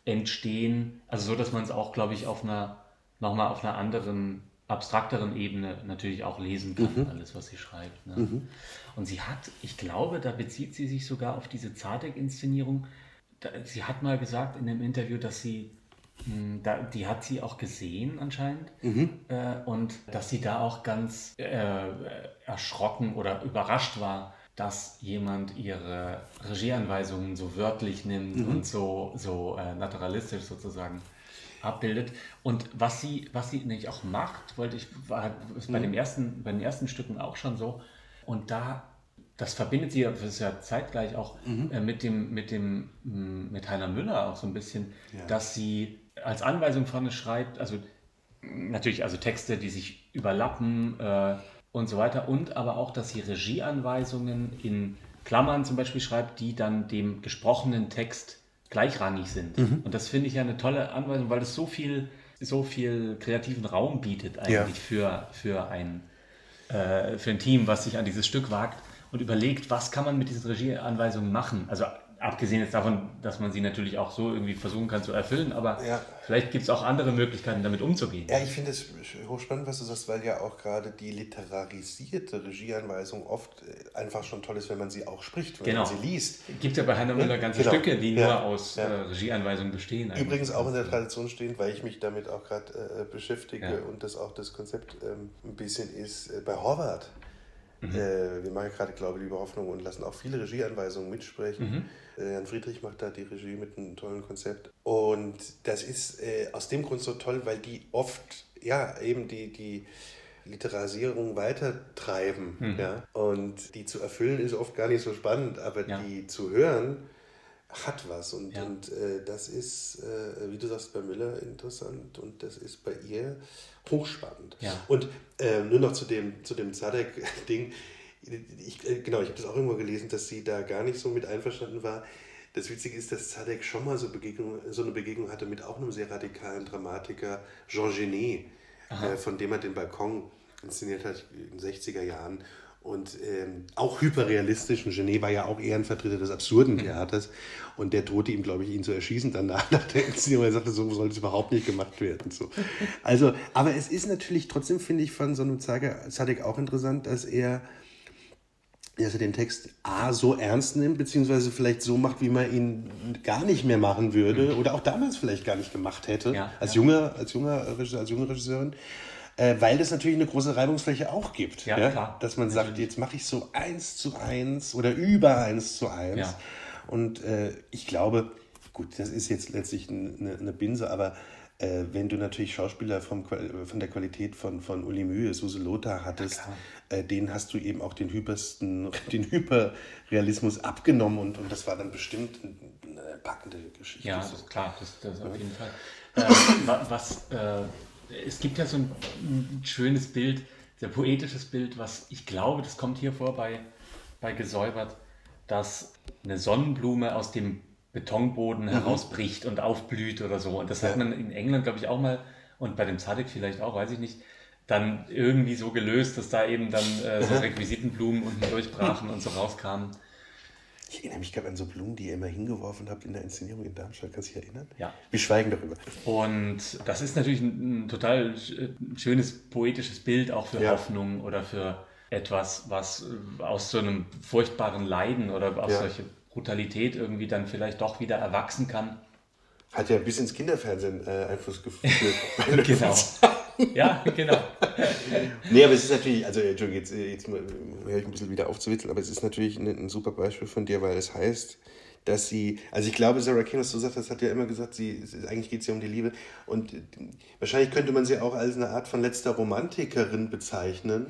entstehen. Also so, dass man es auch, glaube ich, auf einer, nochmal auf einer anderen, abstrakteren Ebene natürlich auch lesen kann, mhm. alles, was sie schreibt. Ne? Mhm. Und sie hat, ich glaube, da bezieht sie sich sogar auf diese Zadek-Inszenierung. Sie hat mal gesagt in dem Interview, dass sie da, die hat sie auch gesehen anscheinend mhm. äh, und dass sie da auch ganz äh, erschrocken oder überrascht war, dass jemand ihre Regieanweisungen so wörtlich nimmt mhm. und so, so äh, naturalistisch sozusagen abbildet. Und was sie, was sie nämlich auch macht, wollte ich, war ist mhm. bei, dem ersten, bei den ersten Stücken auch schon so. Und da, das verbindet sie, das ist ja zeitgleich auch mhm. äh, mit dem, mit dem, mit Heiner Müller auch so ein bisschen, ja. dass sie als Anweisung vorne schreibt, also natürlich also Texte, die sich überlappen äh, und so weiter und aber auch, dass sie Regieanweisungen in Klammern zum Beispiel schreibt, die dann dem gesprochenen Text gleichrangig sind. Mhm. Und das finde ich ja eine tolle Anweisung, weil es so viel, so viel kreativen Raum bietet eigentlich ja. für, für, ein, äh, für ein Team, was sich an dieses Stück wagt und überlegt, was kann man mit diesen Regieanweisungen machen. Also Abgesehen jetzt davon, dass man sie natürlich auch so irgendwie versuchen kann zu erfüllen, aber ja. vielleicht gibt es auch andere Möglichkeiten, damit umzugehen. Ja, ich finde es hochspannend, was du sagst, weil ja auch gerade die literarisierte Regieanweisung oft äh, einfach schon toll ist, wenn man sie auch spricht, wenn genau. man sie liest. Gibt ja bei Heiner Müller ganze genau. Stücke, die ja. nur aus ja. äh, Regieanweisungen bestehen. Eigentlich. Übrigens auch in der Tradition stehen, weil ich mich damit auch gerade äh, beschäftige und das auch das Konzept ähm, ein bisschen ist, äh, bei Horvath. Mhm. Äh, wir machen gerade Glaube, Liebe, Hoffnung und lassen auch viele Regieanweisungen mitsprechen. Mhm. Äh, Jan Friedrich macht da die Regie mit einem tollen Konzept. Und das ist äh, aus dem Grund so toll, weil die oft, ja, eben die, die Literarisierung weitertreiben. Mhm. Ja? Und die zu erfüllen ist oft gar nicht so spannend, aber ja. die zu hören hat was. Und, ja. und äh, das ist, äh, wie du sagst, bei Müller interessant und das ist bei ihr hochspannend. Ja. Und äh, nur noch zu dem, zu dem Zadek-Ding ich, äh, genau, ich habe das auch irgendwo gelesen, dass sie da gar nicht so mit einverstanden war. Das Witzige ist, dass Zadek schon mal so, Begegnung, so eine Begegnung hatte mit auch einem sehr radikalen Dramatiker, Jean Genet, äh, von dem er den Balkon inszeniert hat in den 60er Jahren. Und ähm, auch hyperrealistisch. Und Genet war ja auch eher ein Vertreter des absurden. Theaters. Und der drohte ihm, glaube ich, ihn zu erschießen danach nach der Inszenierung. Er sagte, so soll das überhaupt nicht gemacht werden. So. Also, aber es ist natürlich trotzdem, finde ich, von so einem Zadek auch interessant, dass er dass er den Text A so ernst nimmt, beziehungsweise vielleicht so macht, wie man ihn gar nicht mehr machen würde oder auch damals vielleicht gar nicht gemacht hätte, ja, als, ja. Junger, als, junger als junge Regisseurin. Äh, weil das natürlich eine große Reibungsfläche auch gibt. Ja, ja? Klar. Dass man sagt, jetzt mache ich so eins zu eins oder über eins zu eins. Ja. Und äh, ich glaube, gut, das ist jetzt letztlich eine, eine Binse, aber äh, wenn du natürlich Schauspieler vom, von der Qualität von, von Uli Mühe, Suse Lothar hattest, äh, denen hast du eben auch den hypersten, [LAUGHS] den Hyperrealismus abgenommen und, und das war dann bestimmt eine packende Geschichte. Ja, so. klar, das, das auf jeden Fall. Äh, was, äh, es gibt ja so ein, ein, schönes Bild, sehr poetisches Bild, was ich glaube, das kommt hier vor bei, bei Gesäubert, dass eine Sonnenblume aus dem Betonboden mhm. herausbricht und aufblüht oder so. Und das ja. hat man in England, glaube ich, auch mal und bei dem Zadek vielleicht auch, weiß ich nicht, dann irgendwie so gelöst, dass da eben dann äh, so Requisitenblumen unten durchbrachen und so rauskamen. Ich erinnere mich gerade an so Blumen, die ihr immer hingeworfen habt in der Inszenierung in Darmstadt. Kannst du dich erinnern? Ja. Wir schweigen darüber. Und das ist natürlich ein, ein total schönes poetisches Bild auch für ja. Hoffnung oder für etwas, was aus so einem furchtbaren Leiden oder aus ja. solcher Brutalität irgendwie dann vielleicht doch wieder erwachsen kann. Hat ja bis ins Kinderfernsehen äh, Einfluss geführt. [LAUGHS] genau. ja, genau. Nee, aber es ist natürlich, also Entschuldigung, jetzt, jetzt höre ich ein bisschen wieder aufzuwitzeln, aber es ist natürlich ein, ein super Beispiel von dir, weil es heißt, dass sie, also ich glaube, Sarah was du sagst, das hat ja immer gesagt, sie, eigentlich geht es ja um die Liebe und wahrscheinlich könnte man sie auch als eine Art von letzter Romantikerin bezeichnen,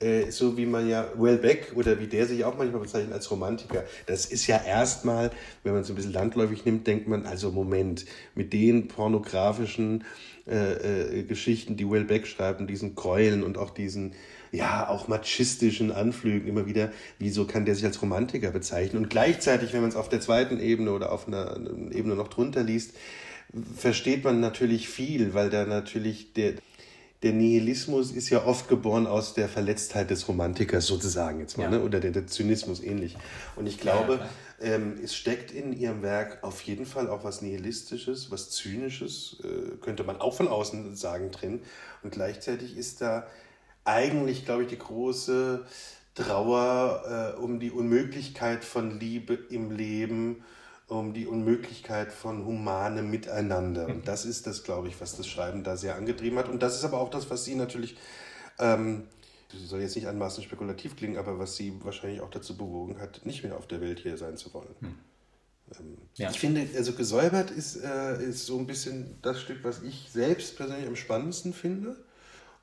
mhm. äh, so wie man ja Wellbeck oder wie der sich auch manchmal bezeichnet als Romantiker. Das ist ja erstmal, wenn man es ein bisschen landläufig nimmt, denkt man, also Moment, mit den pornografischen äh, äh, Geschichten, die Wellbeck schreibt, und diesen Gräueln und auch diesen ja, auch machistischen Anflügen immer wieder, wieso kann der sich als Romantiker bezeichnen? Und gleichzeitig, wenn man es auf der zweiten Ebene oder auf einer, einer Ebene noch drunter liest, versteht man natürlich viel, weil da natürlich der, der Nihilismus ist ja oft geboren aus der Verletztheit des Romantikers sozusagen jetzt mal, ja. ne? oder der, der, Zynismus ähnlich. Und ich glaube, ja, ähm, es steckt in ihrem Werk auf jeden Fall auch was Nihilistisches, was Zynisches, äh, könnte man auch von außen sagen, drin. Und gleichzeitig ist da eigentlich, glaube ich, die große Trauer äh, um die Unmöglichkeit von Liebe im Leben, um die Unmöglichkeit von humanem Miteinander. Und das ist das, glaube ich, was das Schreiben da sehr angetrieben hat. Und das ist aber auch das, was sie natürlich, ähm, soll jetzt nicht anmaßend spekulativ klingen, aber was sie wahrscheinlich auch dazu bewogen hat, nicht mehr auf der Welt hier sein zu wollen. Hm. Ähm, ja. Ich finde, also gesäubert ist, äh, ist so ein bisschen das Stück, was ich selbst persönlich am spannendsten finde.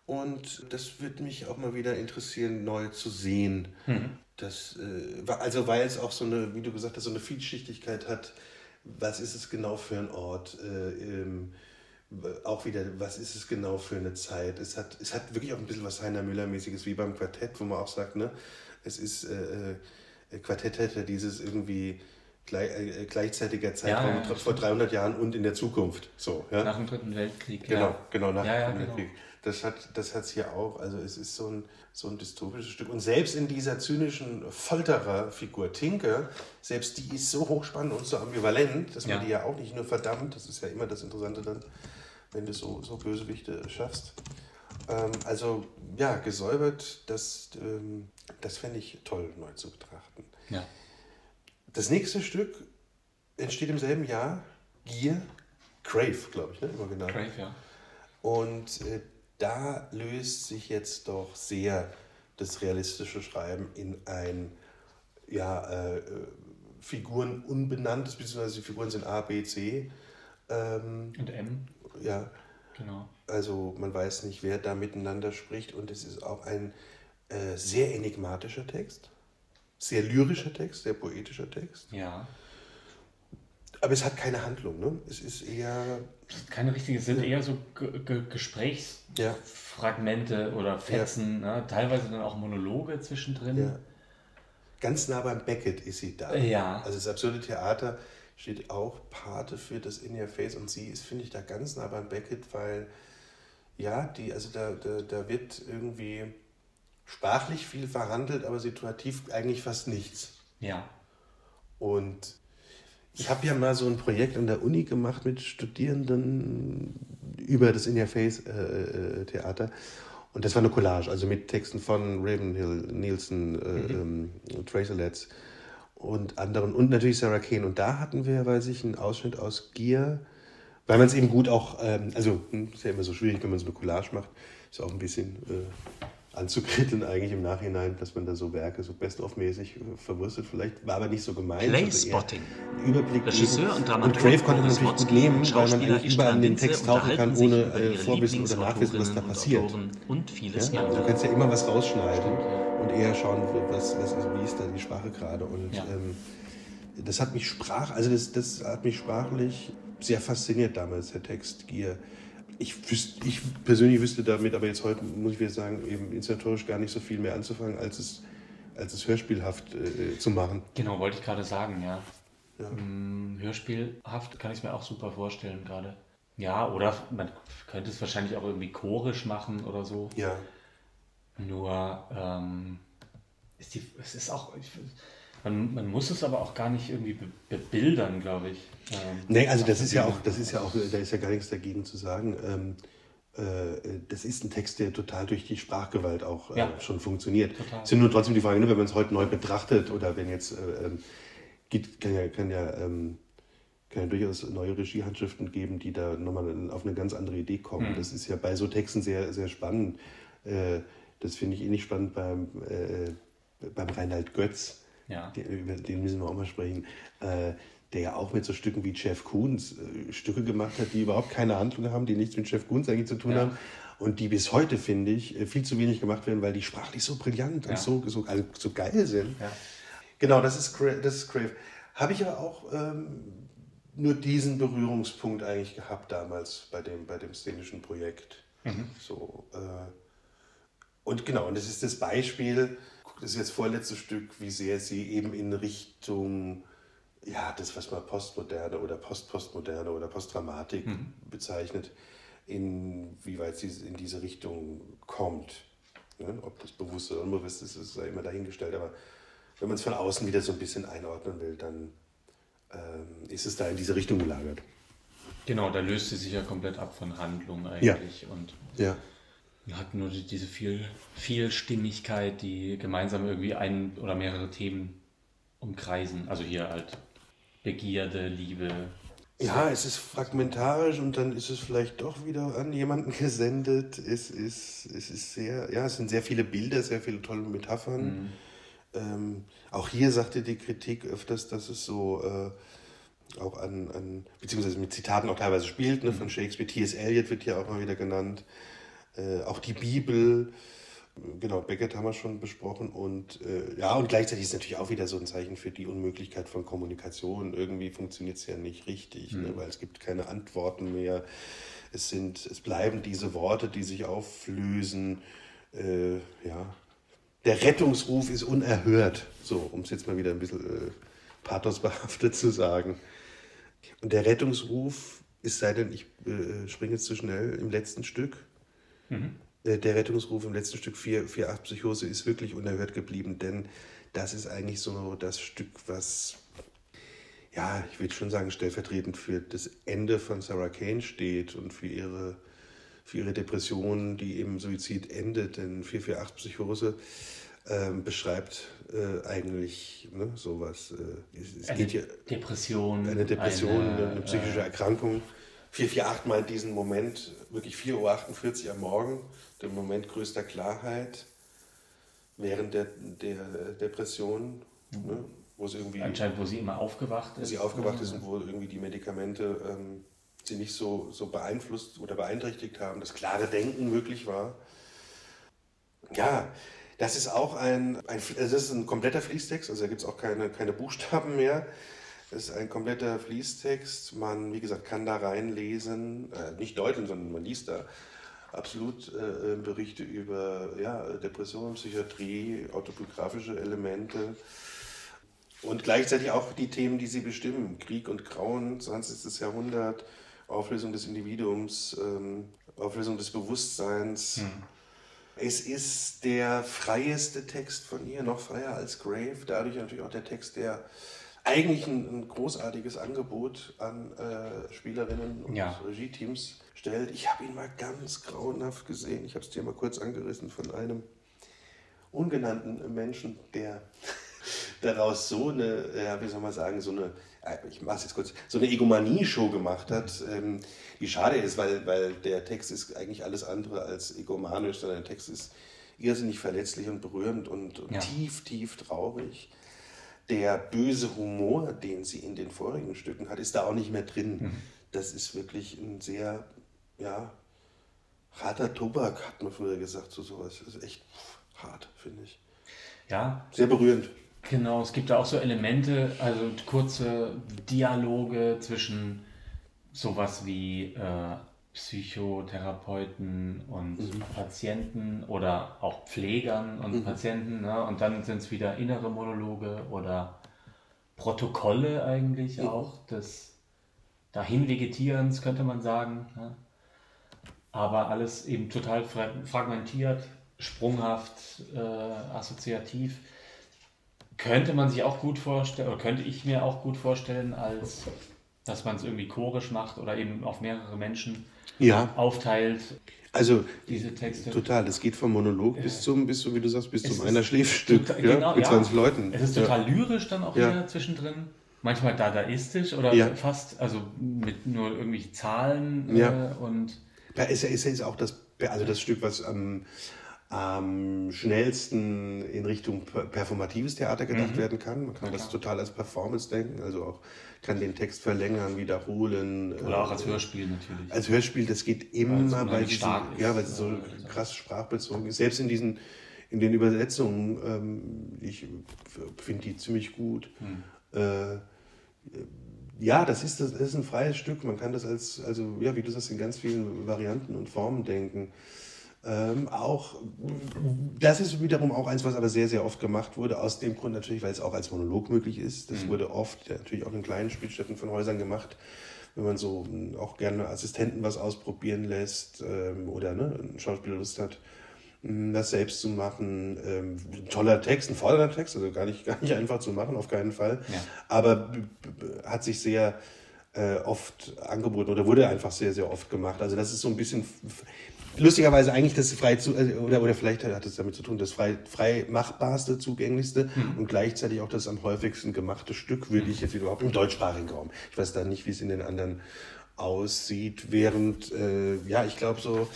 Und das wird mich auch mal wieder interessieren, neu zu sehen. Mhm. Das, äh, also weil es auch so eine, wie du gesagt hast, so eine Vielschichtigkeit hat. Was ist es genau für ein Ort? Äh, ähm, auch wieder, was ist es genau für eine Zeit? Es hat, es hat wirklich auch ein bisschen was Heiner Müller-mäßiges wie beim Quartett, wo man auch sagt, ne, es ist, äh, äh Quartett hätte dieses irgendwie gleich, äh, gleichzeitiger Zeitraum ja, ja, vor 300 Jahren und in der Zukunft. So, ja? Nach dem Dritten Weltkrieg. Genau, ja. genau, nach dem Dritten genau. Das hat das hat's hier auch. Also es ist so ein, so ein dystopisches Stück. Und selbst in dieser zynischen Foltererfigur Tinker, selbst die ist so hochspannend und so ambivalent, dass man die ja auch nicht nur verdammt, das ist ja immer das Interessante dann, wenn du so, so Bösewichte schaffst. Ähm, also ja, gesäubert, das, ähm, das fände ich toll, neu zu betrachten. Ja. Das nächste Stück entsteht im selben Jahr, Gier, Crave, glaube ich, ne? immer genau. Crave, ja. Und äh, da löst sich jetzt doch sehr das realistische Schreiben in ein ja, äh, Figuren unbenanntes, beziehungsweise die Figuren sind A, B, C. Ähm, und M. Ja. Genau. Also man weiß nicht, wer da miteinander spricht und es ist auch ein äh, sehr enigmatischer Text, sehr lyrischer Text, sehr poetischer Text. Ja. Aber es hat keine Handlung, ne? Es ist eher. Keine richtige, sind eher so G Gesprächsfragmente ja. oder Fetzen, ja. ne? teilweise dann auch Monologe zwischendrin. Ja. Ganz nah beim Beckett ist sie da. Ja. Also das absurde Theater steht auch Pate für das In Your Face und sie ist, finde ich, da ganz nah beim Beckett, weil ja, die, also da, da, da wird irgendwie sprachlich viel verhandelt, aber situativ eigentlich fast nichts. Ja. Und ich habe ja mal so ein Projekt an der Uni gemacht mit Studierenden über das In Your Face äh, äh, Theater. Und das war eine Collage, also mit Texten von Ravenhill, Nielsen, äh, mhm. ähm, Tracer Letts und anderen und natürlich Sarah Kane. Und da hatten wir, weiß ich, einen Ausschnitt aus Gier, weil man es eben gut auch, ähm, also hm, ist ja immer so schwierig, wenn man so eine Collage macht, ist auch ein bisschen äh, anzukritteln eigentlich im Nachhinein, dass man da so Werke so best-of-mäßig äh, verwurstet. Vielleicht war aber nicht so gemeint. Playspotting. Überblick Regisseur und Und Crave konnte man natürlich gut nehmen, weil man eigentlich überall in den Text tauchen kann, ohne äh, Vorwissen oder Nachwissen, was da passiert. Und vieles ja? Du kannst ja immer was rausschneiden und eher schauen, was, was ist, wie ist da die Sprache gerade. Und ja. ähm, das hat mich sprach, also das, das hat mich sprachlich sehr fasziniert damals, der Text Gier ich, wüsste, ich persönlich wüsste damit, aber jetzt heute muss ich wieder sagen, eben inszenatorisch gar nicht so viel mehr anzufangen, als es, als es hörspielhaft äh, zu machen. Genau, wollte ich gerade sagen, ja. ja. Mm, hörspielhaft kann ich es mir auch super vorstellen gerade. Ja, oder man könnte es wahrscheinlich auch irgendwie chorisch machen oder so. Ja. Nur ähm, ist die, es ist auch, ich, man, man muss es aber auch gar nicht irgendwie bebildern, glaube ich. Ähm, nee, also das ist ja auch, das ist ja auch, da ist ja gar nichts dagegen zu sagen. Ähm, äh, das ist ein Text, der total durch die Sprachgewalt auch äh, ja. schon funktioniert. Es sind nur trotzdem die Frage, ne, wenn man es heute neu betrachtet oder wenn jetzt äh, ähm, gibt, kann ja, kann ja, ähm, kann ja durchaus neue Regiehandschriften geben, die da nochmal auf eine ganz andere Idee kommen. Mhm. Das ist ja bei so Texten sehr, sehr spannend. Äh, das finde ich ähnlich spannend beim, äh, beim Reinhard Götz ja. Den, über den müssen wir auch mal sprechen, äh, der ja auch mit so Stücken wie Jeff Koons äh, Stücke gemacht hat, die überhaupt keine Handlung haben, die nichts mit Jeff Koons eigentlich zu tun ja. haben und die bis heute, finde ich, äh, viel zu wenig gemacht werden, weil die sprachlich so brillant ja. und so, so, also so geil sind. Ja. Genau, das ist, das ist Crave. Habe ich aber auch ähm, nur diesen Berührungspunkt eigentlich gehabt damals bei dem, bei dem szenischen Projekt. Mhm. So, äh, und genau, und das ist das Beispiel, das ist jetzt vorletztes Stück, wie sehr sie eben in Richtung ja, das, was man Postmoderne oder Postpostmoderne oder Postdramatik mhm. bezeichnet, inwieweit sie in diese Richtung kommt. Ne? Ob das bewusst oder unbewusst ist, ist ja immer dahingestellt. Aber wenn man es von außen wieder so ein bisschen einordnen will, dann ähm, ist es da in diese Richtung gelagert. Genau, da löst sie sich ja komplett ab von Handlung eigentlich. Ja. Und ja. Hat nur diese viel, Vielstimmigkeit, die gemeinsam irgendwie ein oder mehrere Themen umkreisen. Also hier halt Begierde, Liebe. Ja, es ist fragmentarisch und dann ist es vielleicht doch wieder an jemanden [LAUGHS] gesendet. Es ist, es ist sehr, ja, es sind sehr viele Bilder, sehr viele tolle Metaphern. Mhm. Ähm, auch hier sagte die Kritik öfters, dass es so äh, auch an, an, beziehungsweise mit Zitaten auch teilweise spielt, ne, von mhm. Shakespeare. T.S. Eliot wird hier auch mal wieder genannt. Äh, auch die Bibel. Genau, Beckett haben wir schon besprochen und äh, ja, und gleichzeitig ist natürlich auch wieder so ein Zeichen für die Unmöglichkeit von Kommunikation. Irgendwie funktioniert es ja nicht richtig, ne, mhm. ne, weil es gibt keine Antworten mehr. Es sind, es bleiben diese Worte, die sich auflösen. Äh, ja, der Rettungsruf ist unerhört. So, um es jetzt mal wieder ein bisschen äh, pathosbehaftet zu sagen. Und der Rettungsruf ist, sei denn, ich äh, springe jetzt zu schnell, im letzten Stück. Mhm der Rettungsruf im letzten Stück 4.8 Psychose ist wirklich unerhört geblieben, denn das ist eigentlich so das Stück, was, ja, ich würde schon sagen, stellvertretend für das Ende von Sarah Kane steht und für ihre, für ihre Depression, die im Suizid endet, denn 448 Psychose äh, beschreibt äh, eigentlich ne, sowas. Äh, es, es eine geht hier, Depression. Eine Depression, eine, eine psychische äh, Erkrankung. 448 meint diesen Moment, wirklich 4.48 Uhr am Morgen, der Moment größter Klarheit während der, der Depression, mhm. ne, wo sie irgendwie. Anscheinend, wo sie immer aufgewacht ist. Wo sie aufgewacht ist und wo irgendwie die Medikamente ähm, sie nicht so, so beeinflusst oder beeinträchtigt haben, das klare Denken möglich war. Ja, das ist auch ein, ein das ist ein kompletter Fließtext, also da gibt es auch keine, keine Buchstaben mehr. Das ist ein kompletter Fließtext. Man, wie gesagt, kann da reinlesen, äh, nicht deuten, sondern man liest da absolut äh, Berichte über ja, Depression, Psychiatrie, autobiografische Elemente und gleichzeitig auch die Themen, die sie bestimmen. Krieg und Grauen, 20. Jahrhundert, Auflösung des Individuums, ähm, Auflösung des Bewusstseins. Hm. Es ist der freieste Text von ihr, noch freier als Grave, dadurch natürlich auch der Text, der eigentlich ein, ein großartiges Angebot an äh, Spielerinnen und ja. Regie-Teams stellt. Ich habe ihn mal ganz grauenhaft gesehen. Ich habe es dir mal kurz angerissen von einem ungenannten Menschen, der [LAUGHS] daraus so eine, ja, wie soll man sagen, so eine, äh, ich mache jetzt kurz, so eine Egomanie-Show gemacht hat, ähm, die schade ist, weil, weil der Text ist eigentlich alles andere als egomanisch, sondern der Text ist irrsinnig verletzlich und berührend und, und ja. tief, tief traurig. Der böse Humor, den sie in den vorigen Stücken hat, ist da auch nicht mehr drin. Mhm. Das ist wirklich ein sehr ja, harter Tobak, hat man früher gesagt, so sowas. Das ist echt hart, finde ich. Ja. Sehr berührend. Genau, es gibt da auch so Elemente, also kurze Dialoge zwischen sowas wie äh, Psychotherapeuten und mhm. Patienten oder auch Pflegern und mhm. Patienten. Ne? Und dann sind es wieder innere Monologe oder Protokolle eigentlich mhm. auch des Dahinvegetierens, könnte man sagen. Ne? aber alles eben total fragmentiert, sprunghaft, äh, assoziativ. Könnte man sich auch gut vorstellen, oder könnte ich mir auch gut vorstellen, als dass man es irgendwie chorisch macht oder eben auf mehrere Menschen ja. aufteilt. Also diese Texte. Total, das geht vom Monolog bis zum, bis so wie du sagst, bis es zum einer Schläfstück total, ja, genau, mit ja. 20 Leuten. Es ist total ja. lyrisch dann auch wieder zwischendrin. Manchmal dadaistisch oder fast, also mit nur irgendwie Zahlen äh, und da ist, ist, ist auch das, also das Stück, was am, am schnellsten in Richtung performatives Theater gedacht mhm. werden kann. Man kann ja, das total als Performance denken, also auch kann den Text verlängern, wiederholen. Oder auch als äh, Hörspiel natürlich. Als Hörspiel, das geht immer, weil, es so, ja, weil es so krass sprachbezogen ist. Selbst in diesen in den Übersetzungen, ähm, ich finde die ziemlich gut. Hm. Äh, ja, das ist, das ist ein freies Stück. Man kann das als, also ja, wie du sagst, in ganz vielen Varianten und Formen denken. Ähm, auch, das ist wiederum auch eins, was aber sehr, sehr oft gemacht wurde, aus dem Grund natürlich, weil es auch als Monolog möglich ist. Das mhm. wurde oft, ja, natürlich auch in kleinen Spielstätten von Häusern gemacht, wenn man so hm, auch gerne Assistenten was ausprobieren lässt ähm, oder ne, ein Schauspieler Lust hat, hm, das selbst zu machen. Ähm, ein toller Text, ein fordernder Text, also gar nicht, [LAUGHS] gar nicht einfach zu machen, auf keinen Fall. Ja. Aber hat sich sehr äh, oft angeboten oder wurde einfach sehr, sehr oft gemacht. Also das ist so ein bisschen lustigerweise eigentlich das frei zu, äh, oder, oder vielleicht hat es damit zu tun, das frei, frei machbarste, zugänglichste mhm. und gleichzeitig auch das am häufigsten gemachte Stück, würde ich jetzt überhaupt im deutschsprachigen Raum. Ich weiß da nicht, wie es in den anderen aussieht, während, äh, ja, ich glaube so,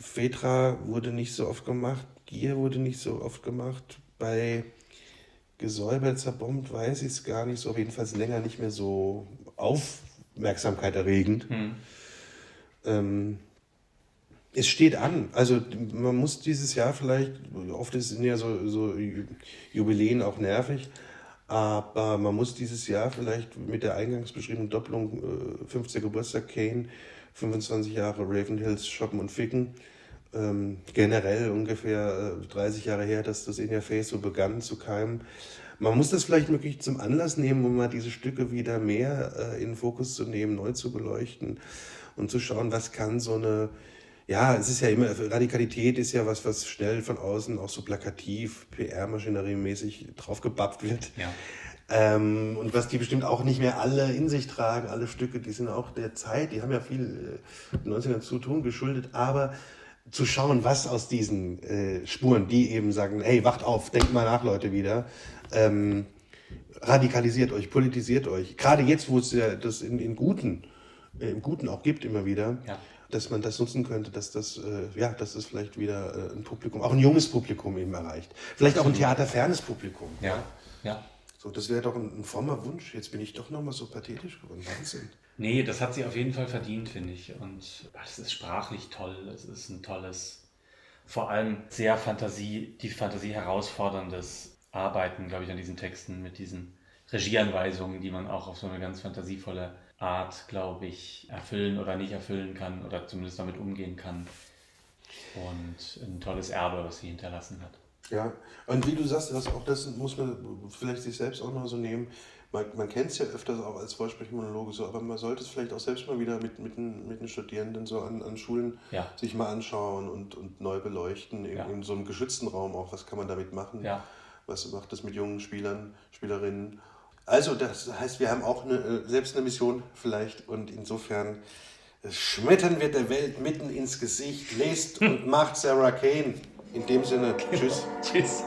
Fetra wurde nicht so oft gemacht, Gier wurde nicht so oft gemacht, bei Gesäubert, zerbombt, weiß ich es gar nicht so, auf jeden Fall länger nicht mehr so Aufmerksamkeit erregend. Mhm. Ähm, es steht an. Also man muss dieses Jahr vielleicht, oft sind ja so, so Jubiläen auch nervig, aber man muss dieses Jahr vielleicht mit der eingangs beschriebenen Doppelung äh, 50. Geburtstag Kane, 25 Jahre Raven Hills shoppen und ficken, ähm, generell ungefähr äh, 30 Jahre her, dass das In Your Face so begann zu keimen. Man muss das vielleicht wirklich zum Anlass nehmen, um mal diese Stücke wieder mehr äh, in den Fokus zu nehmen, neu zu beleuchten und zu schauen, was kann so eine ja, es ist ja immer, Radikalität ist ja was, was schnell von außen auch so plakativ, PR-Maschinerie-mäßig draufgebappt wird. Ja. Ähm, und was die bestimmt auch nicht mehr alle in sich tragen, alle Stücke, die sind auch der Zeit, die haben ja viel äh, 90ern zu tun geschuldet, aber zu schauen, was aus diesen äh, Spuren, die eben sagen, hey, wacht auf, denkt mal nach, Leute, wieder, ähm, radikalisiert euch, politisiert euch. Gerade jetzt, wo es ja das in, in Guten, äh, im Guten auch gibt, immer wieder. Ja dass man das nutzen könnte, dass das, äh, ja, dass es vielleicht wieder äh, ein Publikum, auch ein junges Publikum eben erreicht. Vielleicht auch ein theaterfernes Publikum. Ja, ja. So, das wäre doch ein, ein frommer Wunsch. Jetzt bin ich doch nochmal so pathetisch geworden. Wahnsinn. Nee, das hat sie auf jeden Fall verdient, finde ich. Und es ist sprachlich toll. Es ist ein tolles, vor allem sehr Fantasie, die Fantasie herausforderndes Arbeiten, glaube ich, an diesen Texten mit diesen Regieanweisungen, die man auch auf so eine ganz fantasievolle Art, glaube ich, erfüllen oder nicht erfüllen kann oder zumindest damit umgehen kann. Und ein tolles Erbe, was sie hinterlassen hat. Ja, und wie du sagst, das, auch das muss man vielleicht sich selbst auch mal so nehmen. Man, man kennt es ja öfters auch als Vorsprechmonologe so, aber man sollte es vielleicht auch selbst mal wieder mit, mit, den, mit den Studierenden so an, an Schulen ja. sich mal anschauen und, und neu beleuchten, in, ja. in so einem geschützten Raum auch, was kann man damit machen, ja. was macht das mit jungen Spielern, Spielerinnen also, das heißt, wir haben auch eine, äh, selbst eine Mission vielleicht und insofern äh, schmettern wir der Welt mitten ins Gesicht. Lest [LAUGHS] und macht Sarah Kane. In dem Sinne, tschüss. tschüss.